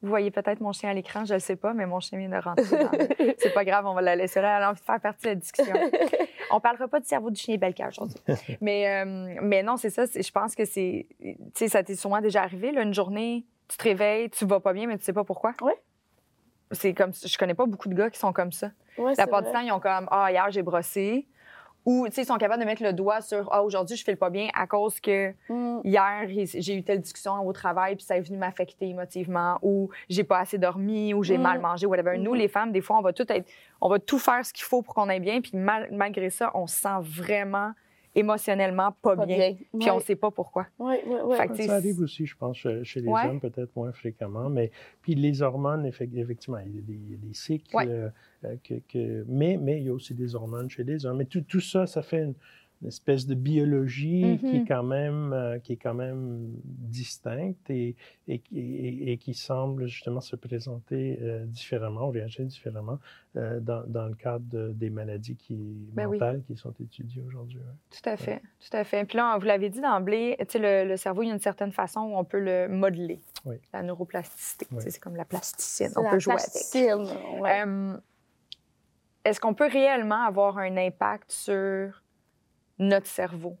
Vous voyez peut-être mon chien à l'écran, je ne le sais pas, mais mon chien vient de rentrer. dans C'est pas grave, on va la laisser là. Elle a envie de faire partie de la discussion. On parlera pas du cerveau du chien Belka aujourd'hui. mais, euh, mais non, c'est ça. Je pense que c'est. Tu sais, ça t'est sûrement déjà arrivé, là, une journée, tu te réveilles, tu vas pas bien, mais tu sais pas pourquoi. Oui. C'est comme. Je connais pas beaucoup de gars qui sont comme ça. Ouais, La part du temps, ils ont comme Ah, hier, j'ai brossé. Ou tu sais, ils sont capables de mettre le doigt sur ah aujourd'hui je fais pas bien à cause que Mm. hier j'ai eu telle discussion au travail puis ça est venu m'affecter émotivement ou j'ai pas assez dormi ou j'ai Mm. mal mangé whatever. Nous Mhm. les femmes des fois on va tout être on va tout faire ce qu'il faut pour qu'on aille bien puis mal- malgré ça on se sent vraiment émotionnellement pas, Pas bien, bien. puis on Ouais. sait pas pourquoi. Fait Ça arrive aussi, je pense, chez, les Ouais. hommes, peut-être moins fréquemment. Mais puis les hormones, effec- effectivement, il y a des, des cycles. Ouais. euh, euh, que, que- mais, mais il y a aussi des hormones chez les hommes. Mais tout, tout ça, ça fait une, une espèce de biologie qui, est Mhm. quand même, euh, qui est quand même distincte et, et, qui- et- et qui semble justement se présenter euh, différemment, réagir différemment euh, dans, dans le cadre de- des maladies qui, Ben oui. mentales qui sont étudiées aujourd'hui. ouais. Tout à fait, tout à fait. Puis là, vous l'avez dit d'emblée, tu sais, le, le cerveau, il y a une certaine façon où on peut le modeler. Oui. La neuroplasticité, Oui. c'est comme la plasticienne. C'est On la peut jouer avec. plasticine, ouais. Euh, Est-ce qu'on peut réellement avoir un impact sur notre cerveau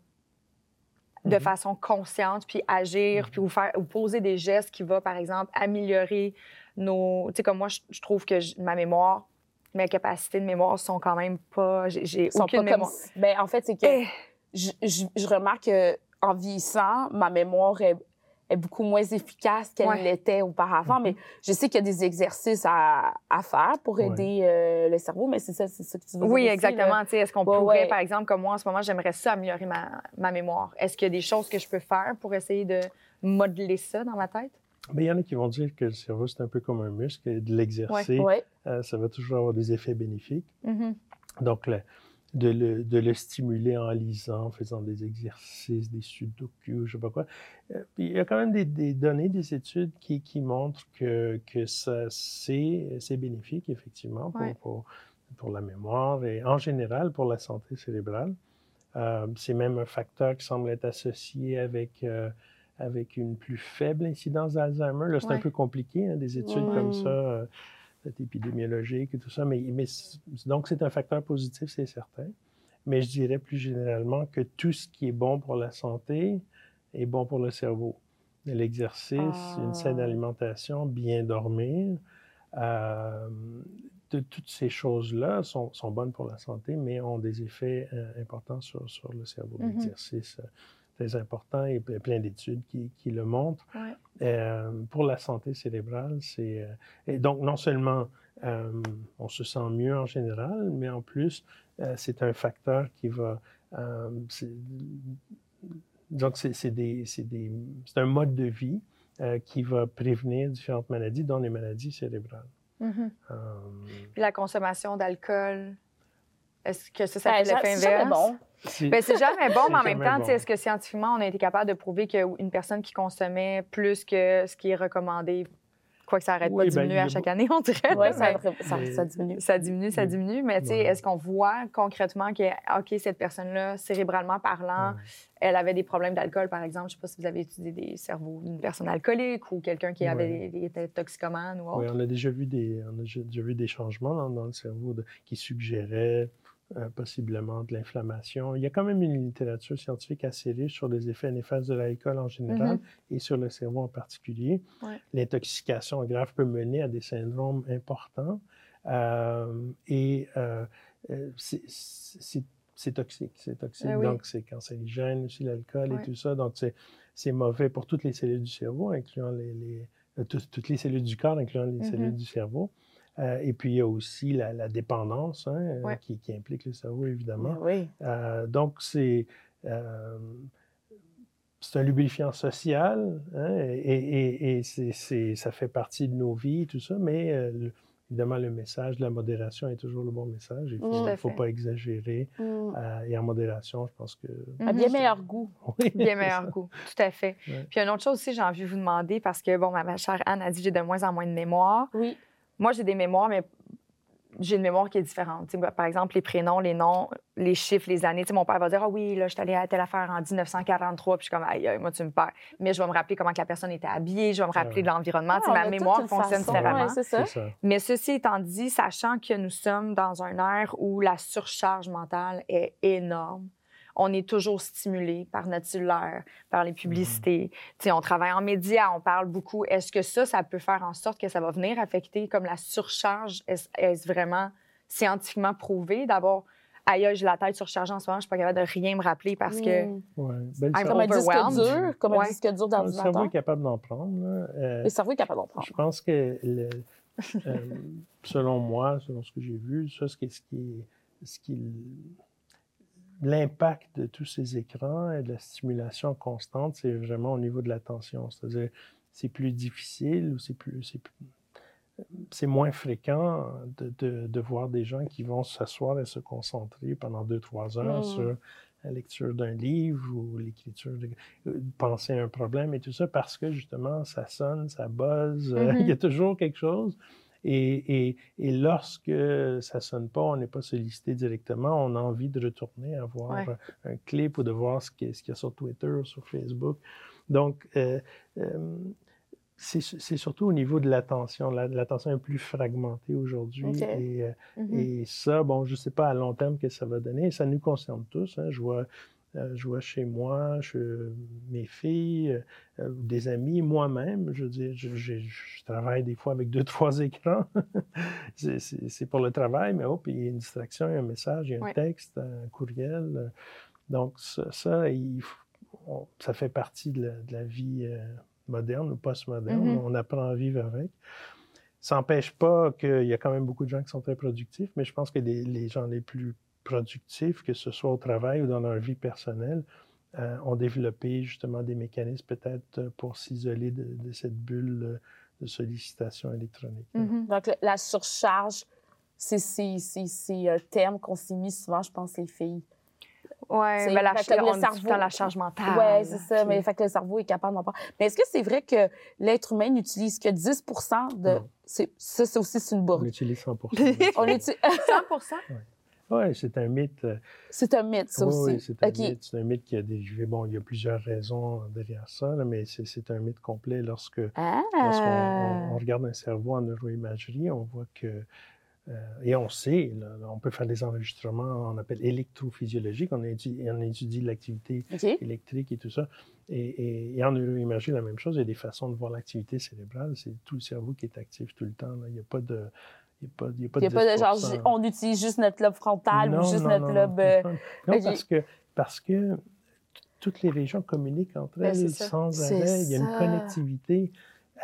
de Mhm. façon consciente, puis agir, puis ou, faire, ou poser des gestes qui vont, par exemple, améliorer nos... Tu sais, comme moi, je, je trouve que ma mémoire, mes capacités de mémoire sont quand même pas... J'ai aucune pas comme mémoire. si- Ben, en fait, c'est que Eh, je, je- je remarque qu'en vieillissant, ma mémoire est, est beaucoup moins efficace qu'elle Ouais. l'était auparavant. Mais je sais qu'il y a des exercices à, à faire pour Ouais. aider euh, le cerveau, mais c'est ça, c'est ça que tu veux Oui, aussi, exactement. là. Tu sais, Est-ce qu'on Ouais, pourrait, ouais. par exemple, comme moi en ce moment, j'aimerais ça améliorer ma, ma mémoire. Est-ce qu'il y a des choses que je peux faire pour essayer de modeler ça dans ma tête? Mais il y en a qui vont dire que le cerveau, c'est un peu comme un muscle et de l'exercer, Ouais. euh, ça va toujours avoir des effets bénéfiques. Mhm. Donc, le- de, le, de le stimuler en lisant, en faisant des exercices, des sudoku, je sais pas quoi. Euh, puis il y a quand même des, des données, des études qui, qui montrent que, que ça, c'est, c'est bénéfique, effectivement, pour, Ouais. pour, pour la mémoire et en général pour la santé cérébrale. Euh, c'est même un facteur qui semble être associé avec, euh, avec une plus faible incidence d'Alzheimer. Là, c'est un peu compliqué, hein, des études comme Mm. ça, euh, peut-être épidémiologiques et tout ça. Mais, donc, c'est un facteur positif, c'est certain. Mais je dirais plus généralement que tout ce qui est bon pour la santé est bon pour le cerveau. L'exercice, une saine Ah. alimentation, bien dormir, euh, de, toutes ces choses-là sont, sont bonnes pour la santé, mais ont des effets euh, importants sur, sur le cerveau. Mhm. L'exercice, très important et ple- plein d'études qui, qui le montrent. Ouais. Euh, pour la santé cérébrale, c'est... euh, et donc, non seulement euh, on se sent mieux en général, mais en plus, euh, c'est un facteur qui va... euh, donc, c'est c'est des- c'est des- c'est un mode de vie euh, qui va prévenir différentes maladies, dont les maladies cérébrales. Mhm. Euh, Puis la consommation d'alcool, est-ce que ça, ça Ben, fait l'effet inverse? bon. C'est- Ben, c'est jamais bon, mais en même temps, bon. est-ce que scientifiquement, on a été capable de prouver qu'une personne qui consommait plus que ce qui est recommandé, quoi que ça arrête Oui, pas de ben, diminuer il y a à chaque année, on dirait. Oui, ça, mais ça, Mais- ça diminue. ça diminue, ça Oui. diminue. Mais tu sais, est-ce qu'on voit concrètement que, OK, cette personne-là, cérébralement parlant, Ouais. elle avait des problèmes d'alcool, par exemple? Je sais pas si vous avez étudié des cerveaux d'une personne alcoolique ou quelqu'un qui avait Ouais. des, des- était toxicomane ou autre. Oui, on a déjà vu des, on a déjà- déjà vu des changements dans, dans le cerveau de- qui suggéraient euh, possiblement de l'inflammation. Il y a quand même une littérature scientifique assez riche sur les effets néfastes de l'alcool en général Mhm. et sur le cerveau en particulier. Ouais. L'intoxication grave peut mener à des syndromes importants euh, et euh, c'est- toxique. C'est toxique, Ah oui. donc c'est cancérigène aussi, l'alcool Ouais. et tout ça. Donc c'est mauvais pour toutes les cellules du cerveau, incluant les, les- tout- toutes les cellules du corps, incluant les Mhm. cellules du cerveau. Euh, et puis, il y a aussi la, la dépendance hein, euh, Ouais. qui, qui implique le cerveau, évidemment. Oui. Euh, donc, c'est euh, c'est un lubrifiant social hein, et, ça fait partie de nos vies, tout ça, mais euh, le- évidemment, le message de la modération est toujours le bon message. Il ne à faut pas exagérer. Mm. Euh, et en modération, je pense que... À Mhm. bien meilleur goût. Oui, Bien meilleur ça. goût, tout à fait. Ouais. Puis une autre chose aussi, j'ai envie de vous demander, parce que, bon, ma, ma chère Anne a dit j'ai de moins en moins de mémoire. Oui. Moi, j'ai des mémoires, mais j'ai une mémoire qui est différente. Tu sais, par exemple, les prénoms, les noms, les chiffres, les années. Tu sais, mon père va dire Ah oui, là, je suis allée à telle affaire en 1943, puis je suis comme Aïe, aïe, moi, tu me perds. Mais je vais me rappeler comment que la personne était habillée, je vais me rappeler ouais. de l'environnement. Ah, ma mémoire fonctionne façon, différemment. ouais, ça. Mais ceci étant dit, sachant que nous sommes dans un ère où la surcharge mentale est énorme, on est toujours stimulé par notre cellulaire, par les publicités. Tu sais, on travaille en médias, on parle beaucoup. Est-ce que ça, ça peut faire en sorte que ça va venir affecter comme la surcharge? Est-ce vraiment scientifiquement prouvé d'avoir aïe, j'ai la tête surchargée en ce moment, je suis pas capable de rien me rappeler parce que. Mm. Ouais. Ben, I'm Comme un disque dur, comme Ouais. un disque dur le cerveau d'ordinateur. est capable d'en prendre. Euh, Le cerveau est capable d'en prendre. Je pense que, le- euh, selon moi, selon ce que j'ai vu, ça, ce qui, ce qui est- ce qui- l'impact de tous ces écrans et de la stimulation constante, c'est vraiment au niveau de l'attention. C'est-à-dire, c'est plus difficile ou c'est plus, c'est moins fréquent de, de- de voir des gens qui vont s'asseoir et se concentrer pendant deux, trois heures sur la lecture d'un livre ou l'écriture, de, euh, penser à un problème et tout ça parce que justement, ça sonne, ça buzz, euh, Mhm. il y a toujours quelque chose. Et, et, et lorsque ça sonne pas, on n'est pas sollicité directement, on a envie de retourner à voir Ouais. un clip ou de voir ce qu'il y a- sur Twitter, sur Facebook. Donc, euh, euh, c'est surtout au niveau de l'attention. La- L'attention est plus fragmentée aujourd'hui. Et, euh, Mhm. et ça, bon, je ne sais pas à long terme que ça va donner. Ça nous concerne tous. hein. Je, vois, je vois chez moi, je- mes filles, euh, des amis, moi-même. Je je, je- travaille des fois avec deux, trois écrans. C'est- pour le travail, mais hop, il y a une distraction, il y a un message, il y a un texte, un courriel. euh. Donc, ça, ça, il faut- on- ça fait partie de la, de la vie euh, moderne ou postmoderne. Mhm. On apprend à vivre avec. Ça n'empêche pas qu'il y a quand même beaucoup de gens qui sont très productifs, mais je pense que les, les gens les plus productifs, que ce soit au travail ou dans leur vie personnelle, euh, ont développé justement des mécanismes peut-être pour s'isoler de, de cette bulle de sollicitation électronique. Mhm. Donc, la surcharge, c'est un terme qu'on s'est mis souvent, je pense, les filles. Ouais, C'est- ben la, fait le on cerveau- la charge mentale. ouais, c'est ça. puis- Mais fait que le cerveau est capable d'en prendre. Mais est-ce que c'est vrai que l'être humain n'utilise que 10 de. Ça, c'est aussi c'est une On bourde. utilise 100 On utilise- 100 Oui, c'est un mythe. euh, C'est un mythe, ça Oui, aussi. oui, c'est un mythe. C'est un mythe qui a dérivé. Bon, il y a plusieurs raisons derrière ça, là, mais c'est c'est un mythe complet. Lorsque Ah! lorsqu'on on- on regarde un cerveau en neuroimagerie, on voit que. euh, et on sait, là, on peut faire des enregistrements, on appelle électrophysiologiques, on étudie, on étudie l'activité électrique et tout ça. Et, et- et en neuroimagerie, la même chose, il y a des façons de voir l'activité cérébrale. C'est tout le cerveau qui est actif tout le temps. là. Il n'y a pas de. Il n'y a pas, il y a pas Il n'y a de pas de genre, 10%. j- on utilise juste notre lobe frontal Non, ou juste non, notre non, lobe. non. euh, Ok. parce que, parce que toutes les régions communiquent entre Ben, elles sans arrêt. Il y a une connectivité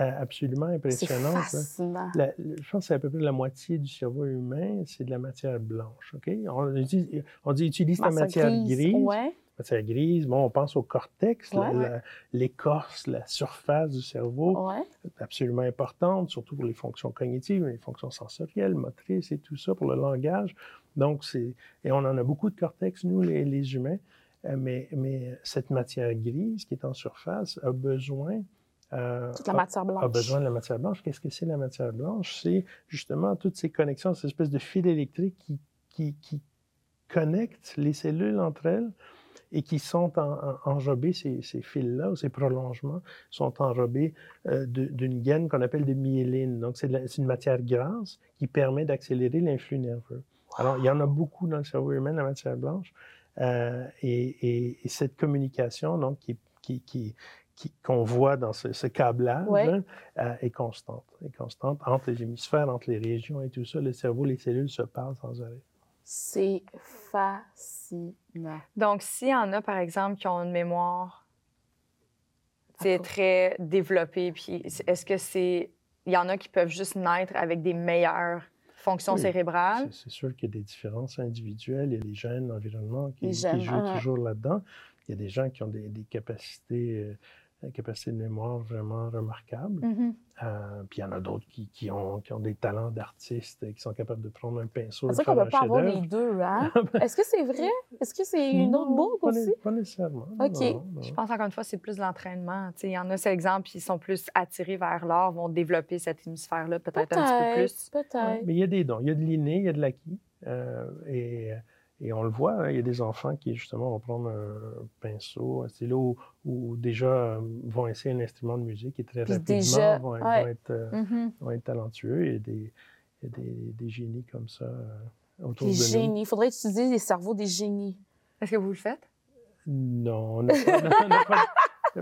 euh, absolument impressionnante. hein. fascinant. La- je pense que c'est à peu près la moitié du cerveau humain, c'est de la matière blanche. OK? On, dit, on dit utilise ta matière grise. Ouais. Matière grise, bon, on pense au cortex, Ouais. l'écorce, la surface du cerveau Ouais. absolument importante, surtout pour les fonctions cognitives, les fonctions sensorielles, motrices et tout ça, pour le langage. Donc, c'est... Et on en a beaucoup de cortex, nous, les, les humains. Euh, mais, mais cette matière grise qui est en surface a besoin... euh, Toute la matière blanche. a besoin de la matière blanche. Qu'est-ce que c'est la matière blanche? C'est justement toutes ces connexions, cette espèce de fil électrique qui, qui, qui connectent les cellules entre elles et qui sont en- en- enrobés, ces, ces fils-là, ou ces prolongements, sont enrobés euh, d'une gaine qu'on appelle de myéline. Donc, c'est une matière grasse qui permet d'accélérer l'influx nerveux. Alors, il y en a beaucoup dans le cerveau humain, la matière blanche. Euh, et, et- et cette communication, donc, qui, qui, qui, qui- qu'on voit dans ce, ce câblage Ouais. hein, euh, est constante, est constante entre les hémisphères, entre les régions et tout ça. Le cerveau, les cellules se parlent sans arrêt. C'est fascinant. Donc, s'il y en a, par exemple, qui ont une mémoire c'est très développée, puis est-ce que c'est. Il y en a qui peuvent juste naître avec des meilleures fonctions Oui. cérébrales? C'est, sûr qu'il y a des différences individuelles. Il y a les gènes, l'environnement qui, qui jouent toujours là-dedans. Il y a des gens qui ont des, des capacités, euh, des capacités de mémoire vraiment remarquables. Mhm. Euh, puis il y en a d'autres qui, qui ont, qui ont des talents d'artistes, et qui sont capables de prendre un pinceau C'est qu'on ne peut pas avoir les deux, hein? Est-ce que c'est vrai? Est-ce que c'est une autre Non, bourg pas aussi? Pas nécessairement. OK. non, non. Je pense encore une fois, c'est plus l'entraînement. Tu sais, Il y en a, c'est exemple, qui sont plus attirés vers l'art, vont développer cet hémisphère-là peut-être un petit peu plus. Peut-être. Mais il y a des dons. Il y a de l'inné, il y a de l'acquis. Euh, et, et on le voit, hein, il y a des enfants qui, justement, vont prendre un pinceau, un stylo, ou, ou déjà euh, vont essayer un instrument de musique et très Puis rapidement déjà, vont, être- ouais. vont être, euh, Mhm. vont être talentueux. Il y a des, il y a des, des génies comme ça euh, autour Des de nous. génies. Il faudrait utiliser les cerveaux des génies. Est-ce que vous le faites? Non, on n'a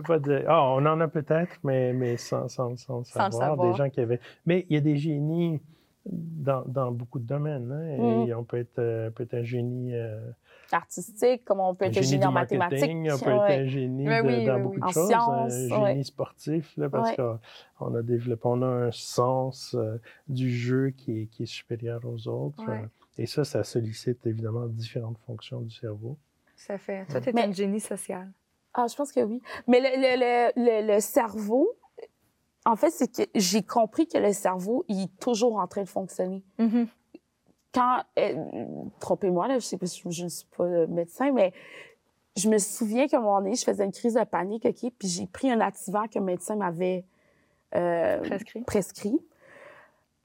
pas, de... Ah, on en a peut-être, mais, mais sans, sans, sans, le Sans le savoir. savoir. Des gens qui avaient... Mais il y a des génies dans, dans beaucoup de domaines. hein, Mm. Et on peut être, euh, peut être un génie, euh, Artistique, comme on peut un être génie génie en mathématiques. marketing, on peut ouais. être un génie de- oui, dans oui, beaucoup oui. de En choses, sciences, un génie ouais. sportif, là, parce Ouais. qu'on on a développé, on a un sens euh, du jeu qui est, qui est supérieur aux autres. Ouais. et ça, ça sollicite évidemment différentes fonctions du cerveau. Ça fait. Toi, t'es Mais- une génie sociale. Ah, je pense que oui. Mais le, le, le, le, le cerveau, en fait, c'est que j'ai compris que le cerveau, il est toujours en train de fonctionner. Mhm. Quand, euh, trompez-moi, là, je sais pas, je, je ne suis pas médecin, mais je me souviens qu'à un moment donné, je faisais une crise de panique, OK, puis j'ai pris un activant que le médecin m'avait euh, Prescrit. prescrit.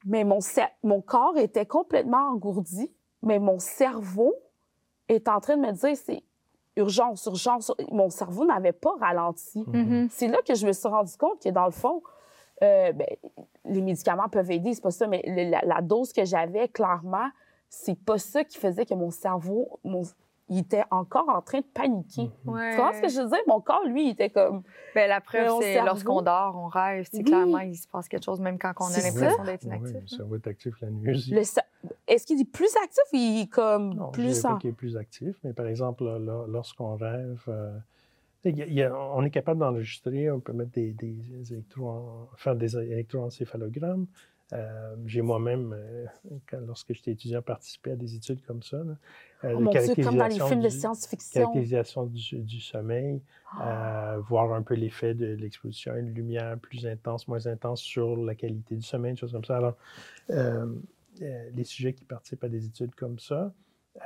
Mais mon, corps était complètement engourdi, mais mon cerveau est en train de me dire, c'est urgence, urgence. Mon cerveau n'avait pas ralenti. Mhm. C'est là que je me suis rendu compte que dans le fond, euh, ben, les médicaments peuvent aider, c'est pas ça, mais le- la, la dose que j'avais, clairement, c'est pas ça qui faisait que mon cerveau, mon, il était encore en train de paniquer. Ouais. Tu vois ce que je veux dire? Mon corps, lui, il était comme. Ben, la preuve, c'est cerveau- lorsqu'on dort, on rêve. C'est Oui. clairement, il se passe quelque chose, même quand on a l'impression d'être Oui, inactif. le là. cerveau est actif la nuit aussi. Est-ce qu'il est plus actif ou il est comme Non, je plus pas en. qu'il est plus actif, mais par exemple, lorsqu'on rêve, euh, y a- il y a- on est capable d'enregistrer, on peut mettre des, des électro faire des électroencéphalogrammes. Euh, J'ai moi-même, euh, quand- lorsque j'étais étudiant, participé à des études comme ça. là. Euh, Oh de mon Dieu, comme dans les films de du- science-fiction. Caractérisation du, du sommeil, Ah. euh, voir un peu l'effet de l'exposition à une lumière plus intense, moins intense sur la qualité du sommeil, des choses comme ça. Alors, les sujets qui participent à des études comme ça,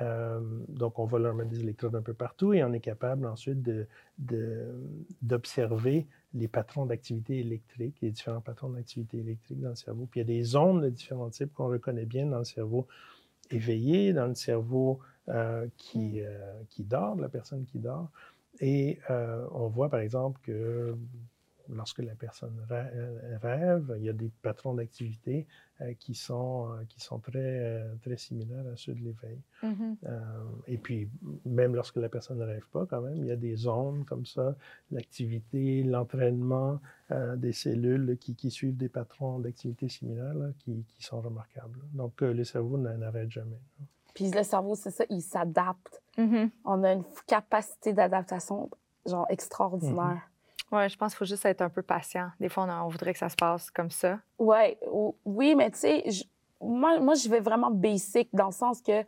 euh, donc on va leur mettre des électrodes un peu partout et on est capable ensuite de- de- d'observer les patrons d'activité électrique, les différents patrons d'activité électrique dans le cerveau. Puis il y a des ondes de différents types qu'on reconnaît bien dans le cerveau éveillé, dans le cerveau euh, qui, euh, qui dort, de la personne qui dort. Et euh, on voit par exemple que lorsque la personne euh, rêve, il y a des patrons d'activité euh, qui, sont, euh, qui sont très, très similaires à ceux de l'éveil. Mhm. Euh, et puis, même lorsque la personne ne rêve pas, quand même, il y a des zones comme ça, l'activité, l'entraînement euh, des cellules qui, qui suivent des patrons d'activité similaires là, qui, qui sont remarquables. Donc, euh, le cerveau n'a- n'arrête jamais. Puis le cerveau, c'est ça, il s'adapte. Mhm. On a une capacité d'adaptation, genre, extraordinaire. Ouais, je pense qu'il faut juste être un peu patient. Des fois, on, a- on voudrait que ça se passe comme ça. Ouais, ou- oui, mais tu sais, moi, moi, je vais vraiment basic dans le sens que,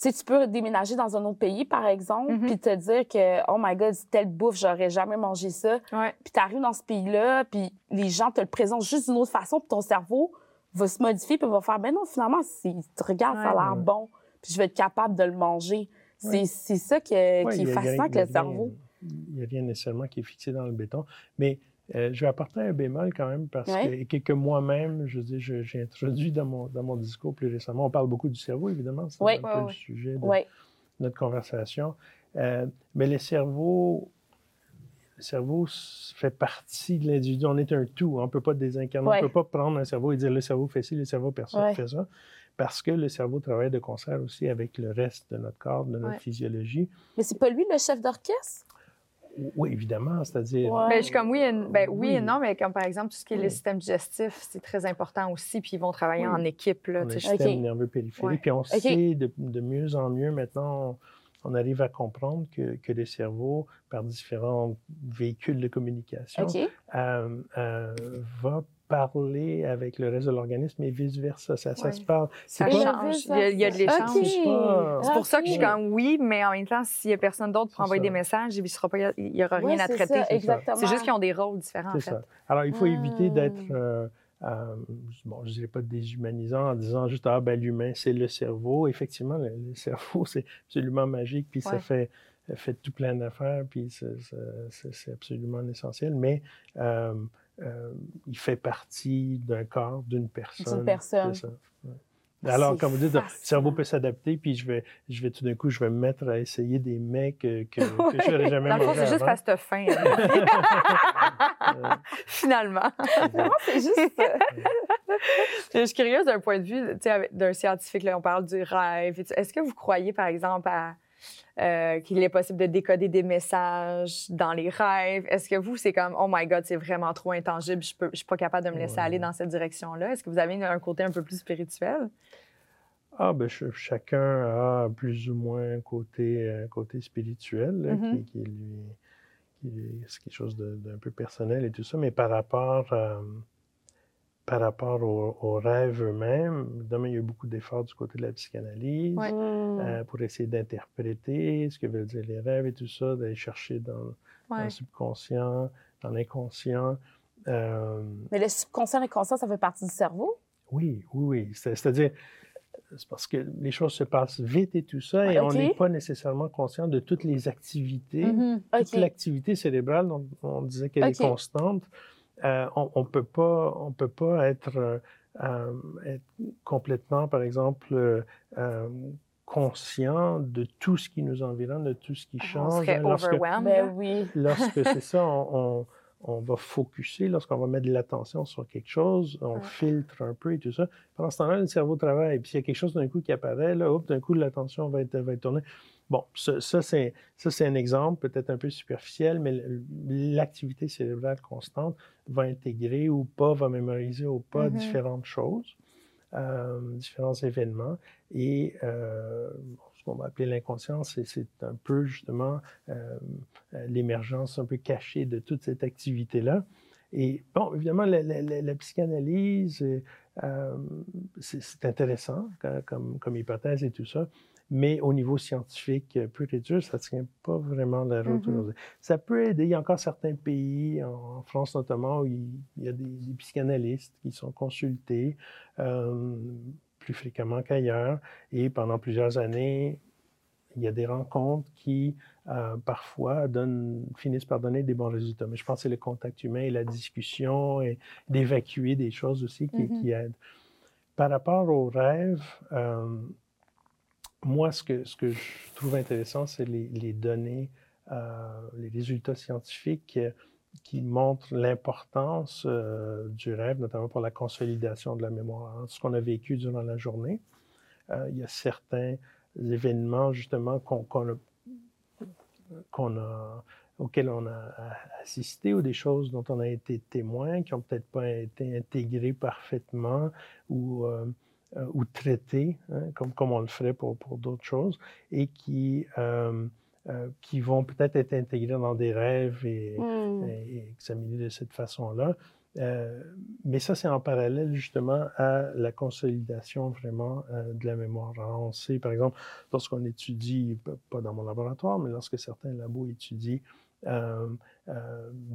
tu tu peux déménager dans un autre pays, par exemple, Mhm. puis te dire que, oh my God, telle bouffe, j'aurais jamais mangé ça. Ouais. Puis t'arrives dans ce pays-là, puis les gens te le présentent juste d'une autre façon, puis ton cerveau va se modifier, puis va faire, ben non, finalement, si, regarde, ça a l'air Ouais. bon, puis je vais être capable de le manger. C'est Ouais. c'est ça que- Ouais, qui est fascinant avec le cerveau. Il n'y a rien nécessairement qui est fixé dans le béton. Mais euh, je vais apporter un bémol quand même parce Ouais. que, que, que moi-même, je je- j'ai introduit dans mon, dans mon discours plus récemment. On parle beaucoup du cerveau, évidemment. C'est Ouais. un peu le sujet de notre conversation. Euh, mais le cerveau, le cerveau fait partie de l'individu. On est un tout. On ne peut pas désincarner. On ne peut pas prendre un cerveau et dire le cerveau fait ci, le cerveau fait ça. Ouais. fait ça. Parce que le cerveau travaille de concert aussi avec le reste de notre corps, de notre physiologie. Mais c'est pas lui le chef d'orchestre? Oui, évidemment. C'est-à-dire. Ouais. Ben, je suis comme oui, et, ben, oui. et non, mais comme par exemple, tout ce qui est le système digestif, c'est très important aussi. Puis ils vont travailler Oui. en équipe. Là, le système nerveux périphérique. Ouais. Puis on sait de, de mieux en mieux maintenant, on, on arrive à comprendre que, que le cerveau, par différents véhicules de communication, euh, euh, va parler avec le reste de l'organisme et vice-versa. Ça, ça Ouais. se parle. Ça C'est pas- change. Il y a, il y a de l'échange. OK. C'est pas- C'est pour ça que je suis comme oui, mais en même temps, s'il n'y a personne d'autre pour envoyer ça. des messages, il n'y aura rien à traiter. C'est juste qu'ils ont des rôles différents, en fait. ça. Alors, il faut Ah. éviter d'être, euh, euh, bon, je dirais pas déshumanisant en disant juste, ah ben l'humain, c'est le cerveau. Effectivement, le, le cerveau, c'est absolument magique, puis ça Ouais. fait, ça fait tout plein d'affaires, puis c'est absolument essentiel, mais euh, euh, il fait partie d'un corps, d'une personne. personne. C'est ça. Ouais. Alors, comme vous dites, le cerveau peut s'adapter, puis je vais, je vais tout d'un coup, je vais me mettre à essayer des mecs que, que, que je n'aurais jamais Dans le fond, mangé c'est juste parce que faim. Euh, Finalement. Non, c'est juste ça. Je suis curieuse d'un point de vue tu sais, avec- d'un scientifique. Là, on parle du rêve. Est-ce que vous croyez, par exemple, à euh, qu'il est possible de décoder des messages dans les rêves. Est-ce que vous, c'est comme, oh my God, c'est vraiment trop intangible, je ne suis pas capable de me laisser Ouais. aller dans cette direction-là? Est-ce que vous avez un côté un peu plus spirituel? Ah, ben, ch- chacun a plus ou moins un côté, un côté spirituel là, qui, qui lui. qui c'est quelque chose d'un peu personnel et tout ça, mais par rapport, euh, par rapport aux, aux rêves eux-mêmes, évidemment, il y a eu beaucoup d'efforts du côté de la psychanalyse Ouais. Mm. euh, pour essayer d'interpréter ce que veulent dire les rêves et tout ça, d'aller chercher dans, le subconscient, dans l'inconscient. Euh, Mais le subconscient et l'inconscient, ça fait partie du cerveau? oui, oui, oui. C'est- C'est-à-dire, c'est parce que les choses se passent vite et tout ça, et on n'est pas nécessairement conscient de toutes les activités. Mhm. Toute l'activité cérébrale, dont on disait qu'elle est constante, euh, on ne peut pas, on peut pas être, euh, euh, être complètement, par exemple, euh, conscient de tout ce qui nous environne, de tout ce qui On change. serait hein. Lorsque-. Ben oui. lorsque c'est ça, on, on, on va focuser, lorsqu'on va mettre de l'attention sur quelque chose, on Ouais. filtre un peu et tout ça. Pendant ce temps-là, le cerveau travaille. Puis s'il y a quelque chose d'un coup qui apparaît, là, hop, d'un coup, l'attention va être, va être tournée. Bon, ça, ça, c'est, ça, c'est un exemple peut-être un peu superficiel, mais l'activité cérébrale constante va intégrer ou pas, va mémoriser ou pas Mhm. différentes choses, euh, différents événements. Et euh, ce qu'on va appeler l'inconscient, c'est, un peu justement euh, l'émergence un peu cachée de toute cette activité-là. Et bon, évidemment, la, la- la- la psychanalyse, euh, c'est intéressant comme hypothèse et tout ça, mais au niveau scientifique euh, pur et dur, ça ne tient pas vraiment la route Mhm. aujourd'hui. Ça peut aider. Il y a encore certains pays, en, France notamment, où il, y a des, des psychanalystes qui sont consultés euh, plus fréquemment qu'ailleurs. Et pendant plusieurs années, il y a des rencontres qui, euh, parfois, donnent, finissent par donner des bons résultats. Mais je pense que c'est le contact humain et la discussion et d'évacuer des choses aussi qui, Mhm. qui aident. Par rapport aux rêves, euh, moi, ce que, je trouve intéressant, c'est les, données, euh, les résultats scientifiques qui montrent l'importance euh, du rêve, notamment pour la consolidation de la mémoire. Hein, ce qu'on a vécu durant la journée, euh, il y a certains événements, justement, qu'on a- auxquels on a assisté ou des choses dont on a été témoin qui n'ont peut-être pas été intégrées parfaitement ou, euh, ou traitées, hein, comme, comme on le ferait pour, pour d'autres choses, et qui, euh, euh, qui vont peut-être être intégrés dans des rêves et, Mm. et- et examinés de cette façon-là. Mais ça, c'est en parallèle justement à la consolidation vraiment de la mémoire. Alors, on sait, par exemple, lorsqu'on étudie, pas dans mon laboratoire, mais lorsque certains labos étudient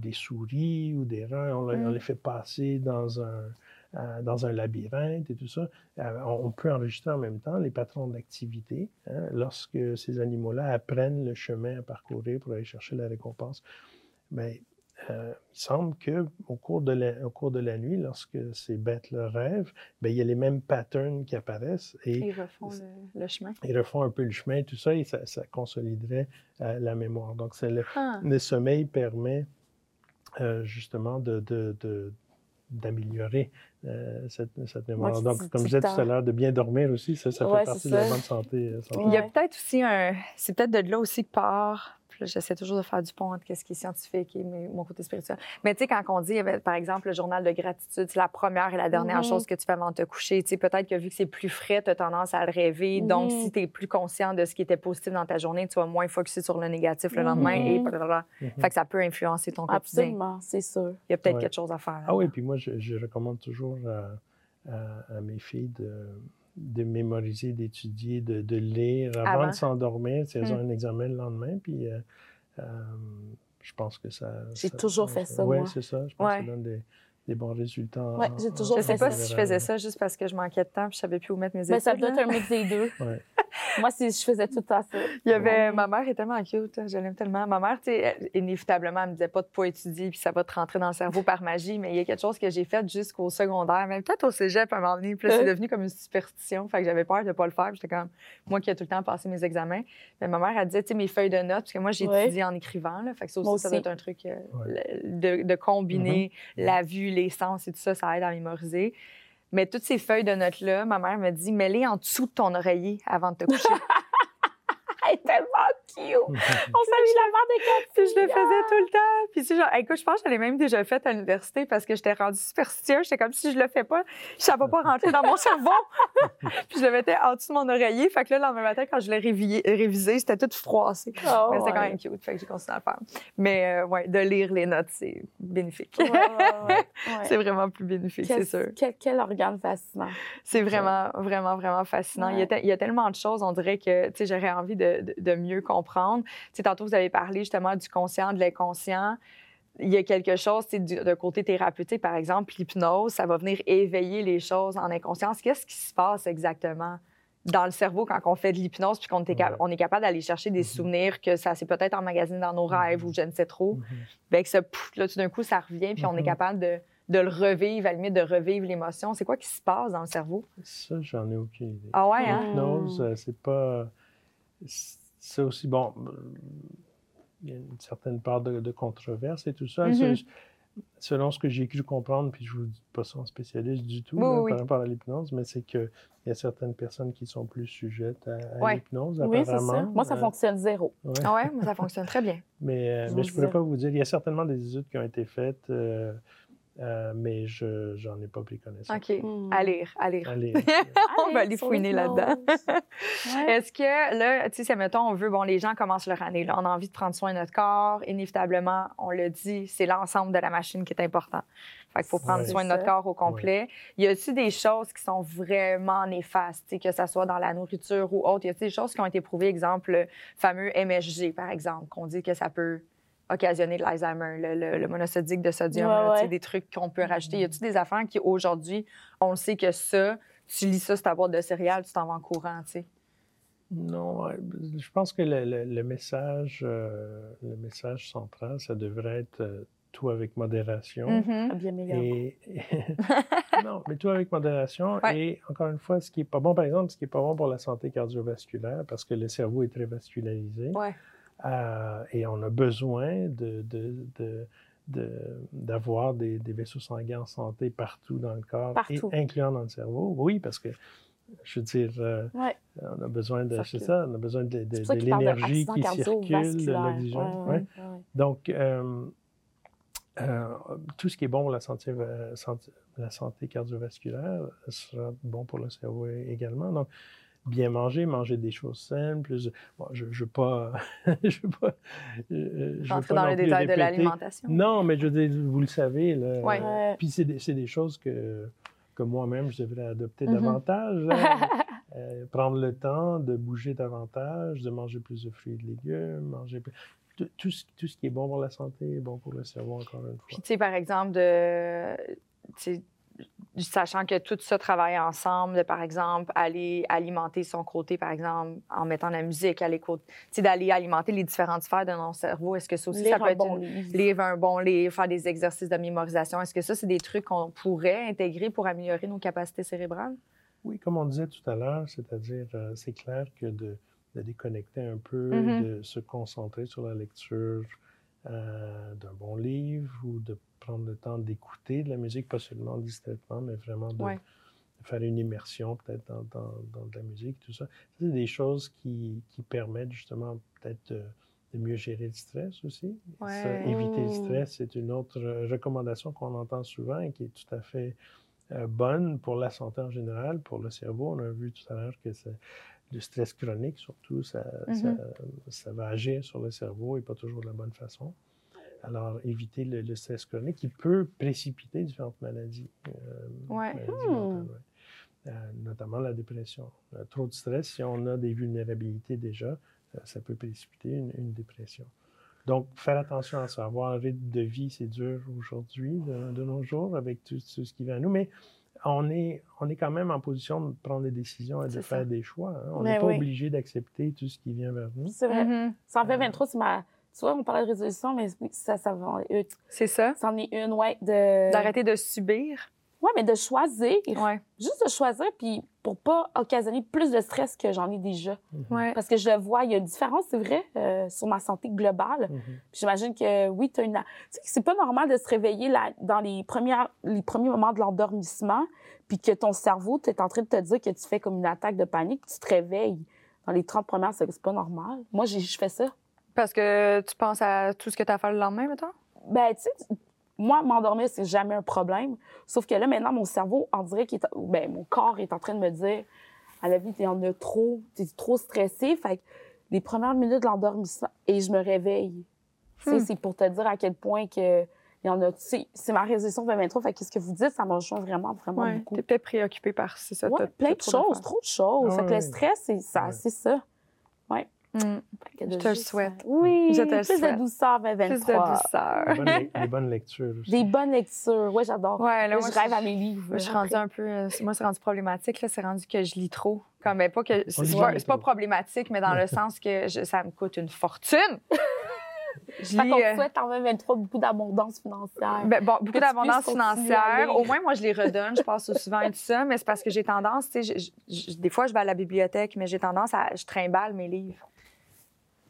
des souris ou des rats, on, les- on Mm. les fait passer dans un, euh, dans un labyrinthe et tout ça. Euh, on, peut enregistrer en même temps les patrons d'activité hein, lorsque ces animaux-là apprennent le chemin à parcourir pour aller chercher la récompense. Euh, il semble que au cours de la, au cours de la nuit, lorsque ces bêtes-là rêvent, ben, il y a les mêmes patterns qui apparaissent et Ils refont le, le chemin. ils refont un peu le chemin et tout ça, et ça, ça consoliderait la mémoire. Donc, le, Ah. le sommeil permet justement de, de- de- d'améliorer euh, cette, cette mémoire. Donc, comme je disais tout à l'heure, de bien dormir aussi, ça, ça Ouais, fait partie c'est de la ça. bonne santé. euh, santé. Il y a peut-être aussi un. C'est peut-être de là aussi que part. J'essaie toujours de faire du pont entre ce qui est scientifique et mes- mon côté spirituel. Mais tu sais, quand on dit, eh ben, par exemple, le journal de gratitude, c'est la première et la dernière Mhm. chose que tu fais avant de te coucher. Tu sais, peut-être que vu que c'est plus frais, tu as tendance à le rêver. Donc, Mhm. si tu es plus conscient de ce qui était positif dans ta journée, tu vas moins focuser sur le négatif le lendemain. Et blablabla. Mhm. Fait que ça peut influencer ton quotidien. Absolument, c'est sûr. Il y a peut-être Ouais. quelque chose à faire. Ah oui, puis moi, je, je recommande toujours à, à- à mes filles de, de mémoriser, d'étudier, de, de lire avant, Avant. de s'endormir. Si elles Mm. ont un examen le lendemain, puis euh, euh, je pense que ça... J'ai toujours fait ça, Oui, c'est ça. Je pense Ouais. que ça donne des, des bons résultats. Ouais, j'ai toujours Je sais pas si je faisais ça juste parce que je manquais de temps et je savais plus où mettre mes Mais études. ça doit être un mix des deux. Ouais. Moi, c'est- je faisais tout le temps ça. Il y avait, Ouais. ma mère est tellement cute, je l'aime tellement. Ma mère, tu sais, inévitablement, elle me disait pas de pas étudier, puis ça va te rentrer dans le cerveau par magie, mais il y a quelque chose que j'ai fait jusqu'au secondaire, même peut-être au cégep à un moment donné, puis c'est Hein? devenu comme une superstition, fait que j'avais peur de pas le faire, j'étais comme, moi qui ai tout le temps passé mes examens. Mais ma mère, elle disait, tu sais, mes feuilles de notes, parce que moi, j'ai Ouais. étudié en écrivant, là, fait que ça aussi, ça doit être un truc euh, de, de combiner Mhm. la vue, les sens et tout ça, ça aide à mémoriser. Mais toutes ces feuilles de notes-là, ma mère me dit, mets-les en dessous de ton oreiller avant de te coucher. Elle est tellement cute. On salue la mère de Cathy. Puis je le faisais tout le temps. Puis c'est genre, écoute, je pense que je l'ai même déjà fait à l'université parce que j'étais rendue superstitieuse. J'étais comme si je le fais pas, ça va pas rentrer dans mon cerveau. puis je le mettais en dessous de mon oreiller. Fait que là, le lendemain matin, quand je l'ai révisé, révisé c'était tout froissé. Oh, Mais c'était quand même cute. Fait que j'ai continué à le faire. Mais euh, ouais, de lire les notes, c'est bénéfique. Ouais, ouais, ouais. Ouais. c'est vraiment plus bénéfique, c'est sûr. quel, quel organe fascinant. C'est vraiment, vraiment, vraiment fascinant. Il, y a Ouais. te- il y a tellement de choses, on dirait que tu sais, j'aurais envie de, de- de mieux comprendre. Tantôt, vous avez parlé justement du conscient, de l'inconscient. Il y a quelque chose, du- d'un côté thérapeutique, par exemple, l'hypnose, ça va venir éveiller les choses en inconscience. Qu'est-ce qui se passe exactement dans le cerveau quand on fait de l'hypnose puis qu'on est, cap- Ouais. est capable d'aller chercher des Mhm. souvenirs que ça s'est peut-être emmagasiné dans nos rêves Mhm. ou je ne sais trop. Mhm. Bien que ça, pouf, là, tout d'un coup, ça revient puis on est Mhm. capable de, de le revivre, à la limite de revivre l'émotion. C'est quoi qui se passe dans le cerveau? Ça, j'en ai aucune idée. Ah ouais, hein? L'hypnose, euh, c'est pas. C'est aussi bon. euh, Il y a une certaine part de, de controverse et tout ça. Mhm. Ça, je- Selon ce que j'ai cru comprendre, puis je vous dis pas ça en spécialiste du tout Oui, là, oui. par rapport à l'hypnose, mais c'est qu'il y a certaines personnes qui sont plus sujettes à, à Ouais. l'hypnose, Oui, c'est ça. apparemment. Moi, ça Euh, fonctionne zéro. Ah ouais, moi, ça fonctionne très bien. Mais, euh, Je mais je pourrais pas vous dire. Il y a certainement des études qui ont été faites, euh, euh, mais je j'en ai pas pris connaissance. OK. Mm. À lire, à lire. Allez. On va aller fouiner là-dedans. Ouais. Est-ce que, là, tu sais, si, mettons, on veut, bon, les gens commencent leur année, là, on a envie de prendre soin de notre corps, inévitablement, on le dit, c'est l'ensemble de la machine qui est important. Fait qu'il faut prendre Ouais. soin de notre corps au complet. Y a-t-il des choses qui sont vraiment néfastes, tu sais, que ce soit dans la nourriture ou autre? Y a-t-il des choses qui ont été prouvées, exemple, le fameux MSG, par exemple, qu'on dit que ça peut occasionner de l'Alzheimer, le, le- le monosodique de sodium, Ouais, là, tu sais, ouais. des trucs qu'on peut rajouter. Y a-t-il des affaires qui, aujourd'hui, on le sait que ça, tu lis ça sur ta boîte de céréales, tu t'en vas en courant, tu sais? Non, je pense que le, le- le message, euh, le message central, ça devrait être euh, tout avec modération. Mhm. Bien meilleur. Et non, mais tout avec modération. Ouais. Et encore une fois, ce qui est pas bon, par exemple, ce qui est pas bon pour la santé cardiovasculaire, parce que le cerveau est très vascularisé. Ouais. Euh, et on a besoin de, de- de- de- d'avoir des, des vaisseaux sanguins en santé partout dans le corps, Partout. et incluant dans le cerveau. Oui, parce que, je veux dire, euh, Ouais. on a besoin de, c'est ça, on a besoin de, l'énergie qui circule, de l'oxygène. Ouais, ouais. Donc, euh, tout ce qui est bon pour la santé, santé- la santé cardiovasculaire sera bon pour le cerveau également. Donc, bien manger, manger des choses simples. Bon, je ne veux pas. je veux pas, euh, je veux Rentrer pas dans non le plus détail de l'alimentation. Non, mais je veux dire, vous le savez. Là, Ouais. Puis c'est des, c'est des choses que, que moi-même, je devrais adopter Mhm. davantage. là. Euh, prendre le temps de bouger davantage, de manger plus de fruits et de légumes, manger plus- tout, tout ce, tout ce qui est bon pour la santé est bon pour le cerveau, encore une Puis, fois. tu sais, par exemple, de, tu sais, sachant que tout ça travaille ensemble, de, par exemple, aller alimenter son côté, par exemple, en mettant de la musique à l'écoute, tu sais, d'aller alimenter les différentes sphères de notre cerveau. Est-ce que ça aussi, Lire ça peut un être bon une- livre. lire un bon livre, faire des exercices de mémorisation? Est-ce que ça, c'est des trucs qu'on pourrait intégrer pour améliorer nos capacités cérébrales? Oui, comme on disait tout à l'heure, c'est-à-dire, euh, c'est clair que de, de déconnecter un peu, Mhm. de se concentrer sur la lecture euh, d'un bon livre ou de prendre le temps d'écouter de la musique, pas seulement distraitement, mais vraiment de, Ouais. de faire une immersion peut-être dans, dans- dans de la musique, tout ça. C'est des choses qui, qui permettent justement peut-être de, de mieux gérer le stress aussi. Ça, éviter le stress, c'est une autre euh, recommandation qu'on entend souvent et qui est tout à fait euh, bonne pour la santé en général, pour le cerveau. On a vu tout à l'heure que c'est- le stress chronique, surtout, ça, ça, ça va agir sur le cerveau et pas toujours de la bonne façon. Alors, éviter le, le stress chronique qui peut précipiter différentes maladies. euh, Ouais. maladies Hmm. ouais. Euh, notamment la dépression. Euh, trop de stress, si on a des vulnérabilités déjà, ça peut précipiter une, une dépression. Donc, faire attention à ça. Avoir un rythme de vie, c'est dur aujourd'hui, de, de nos jours, avec tout, tout ce qui vient à nous. Mais on est, on est quand même en position de prendre des décisions et de faire ça. des choix. hein. On Mais n'est pas oui. obligé d'accepter tout ce qui vient vers nous. C'est vrai. Mhm. 123, c'est ma. Tu vois, on parlait de résolution, mais oui, ça, ça va. C'est ça? C'en est une, ouais. De... D'arrêter de subir? Mais de choisir. Ouais. Juste de choisir, puis pour pas occasionner plus de stress que j'en ai déjà. Ouais. Parce que je le vois, il y a une différence, c'est vrai, euh, sur ma santé globale. Mhm. J'imagine que oui, tu as une. Tu sais, que c'est pas normal de se réveiller là, dans les, premières, les premiers moments de l'endormissement, puis que ton cerveau, tu es en train de te dire que tu fais comme une attaque de panique, tu te réveilles. dans les 30 premières, c'est c'est pas normal. Moi, je fais ça. Parce que tu penses à tout ce que tu as à faire le lendemain, mettons? Ben, tu sais, moi, m'endormir, c'est jamais un problème. Sauf que là, maintenant, mon cerveau, on dirait qu'il est, ben, mon corps est en train de me dire, à la vie, t'es en as trop, t'es trop stressé. Fait que les premières minutes de l'endormissement, et je me réveille. Tu sais, Hmm. c'est pour te dire à quel point que, il y en a, tu sais, c'est ma résolution 2023. Fait que ce que vous dites, ça me rejoint vraiment, vraiment Ouais. beaucoup. T'es peut-être préoccupé par ça. Ouais, plein de choses, trop de choses. Ah fait que le stress, c'est ça, c'est ça. Mm. Je te le souhaite. euh, Oui, Je te le plus souhaite. de douceur Plus 2023. de douceur. Des bonnes, des bonnes lectures aussi. Des bonnes lectures. Ouais, j'adore. Ouais, là, moi, je rêve à mes livres. Moi, je suis rendue un peu. euh, moi, c'est rendu problématique. Là, c'est rendu que je lis trop. Comme, ben, pas que. C'est pas, c'est pas trop. problématique, mais dans le sens que je- ça me coûte une fortune. Je Fait lis. qu'on euh, souhaite en 2023 beaucoup d'abondance financière. ben, bon, beaucoup d'abondance financière. Au moins, moi, je les redonne. Je passe souvent et tout ça, mais c'est parce que j'ai tendance, tu sais, des fois, je vais à la bibliothèque, mais j'ai tendance à. Je trimballe mes livres.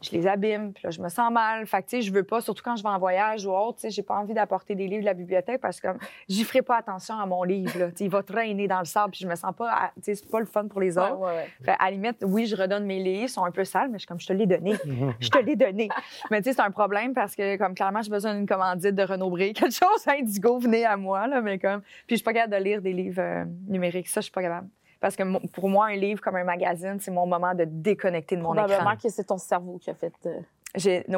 Je les abîme, puis là, je me sens mal. Fait que, tu sais, je veux pas, surtout quand je vais en voyage ou autre, tu sais, j'ai pas envie d'apporter des livres de la bibliothèque parce que comme, j'y ferai pas attention à mon livre, là. Tu sais, il va traîner dans le sable, puis je me sens pas, à- tu sais, c'est pas le fun pour les autres. ouais, ouais. Fait, à la limite, oui, je redonne mes livres, ils sont un peu sales, mais je suis comme, je te l'ai donné. Je te l'ai donné. Mais tu sais, c'est un problème parce que, comme clairement, j'ai besoin d'une commandite de Renaud Bré. Quelque chose, Indigo, venez à moi, là, mais comme. Puis je suis pas capable de lire des livres euh, numériques. Ça, je suis pas capable. Parce que pour moi, un livre comme un magazine, c'est mon moment de déconnecter de mon Probablement écran. que c'est ton cerveau qui a fait. euh,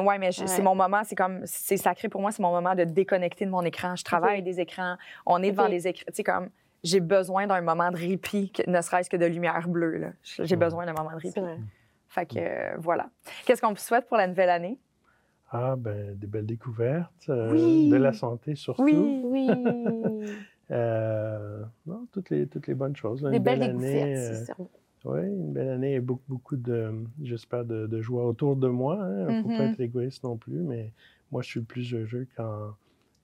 ouais, mais Ouais. c'est mon moment, c'est comme, c'est sacré pour moi, c'est mon moment de déconnecter de mon écran. Je travaille Ok. des écrans, on est devant des écrans. Tu sais, comme, j'ai besoin d'un moment de répit, ne serait-ce que de lumière bleue, là. J'ai besoin d'un moment de répit. Fait que, euh, voilà. Qu'est-ce qu'on vous souhaite pour la nouvelle année? Ah, ben, des belles découvertes, euh, Oui. de la santé surtout. Oui. Euh, non, toutes les, toutes les bonnes choses. là. Des Une belles belle année. découvertes, euh, c'est cerveau. oui, une belle année et beaucoup, beaucoup de, j'espère, de, de joie autour de moi. Il ne faut pas Mhm. être égoïste non plus, mais moi, je suis le plus heureux quand,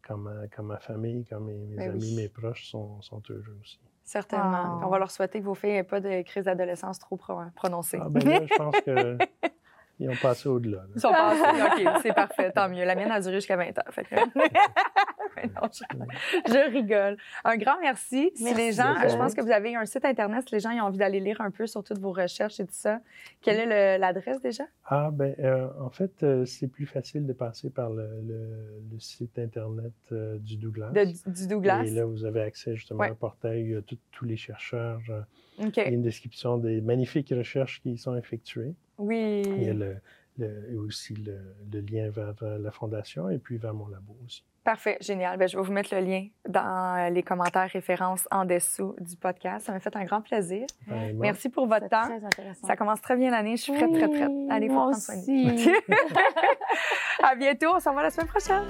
quand, ma, quand ma famille, quand mes, mes Ben amis, oui. mes proches sont, sont heureux aussi. Certainement. On va leur souhaiter que vos filles n'aient pas de crise d'adolescence trop pro- prononcée. Ah, ben là, je pense qu'ils ont passé au-delà. là. Ils sont passés. OK, c'est parfait. Tant mieux. La mienne a duré jusqu'à 20 ans. Fait que- Mais non, je... je rigole. Un grand merci. Si Merci, les gens, je pense que vous avez un site Internet, si les gens ils ont envie d'aller lire un peu sur toutes vos recherches et tout ça, quelle est le- l'adresse déjà? Ah, ben, euh, en fait, euh, c'est plus facile de passer par le, le- le site Internet euh, du Douglas. De, du Douglas? Et là, vous avez accès justement Ouais. à un portail, tout- tous les chercheurs. euh, OK. Il y a une description des magnifiques recherches qui y sont effectuées. Oui. Il y a le, le- et aussi le, le lien vers euh, la fondation et puis vers mon labo aussi. Parfait, génial. Ben, je vais vous mettre le lien dans les commentaires références en dessous du podcast. Ça m'a fait un grand plaisir. Vraiment. Merci pour votre temps. très intéressant. Ça commence très bien l'année. Je suis prête, prête, prête. Allez, moi prendre soin de à bientôt. On se revoit la semaine prochaine.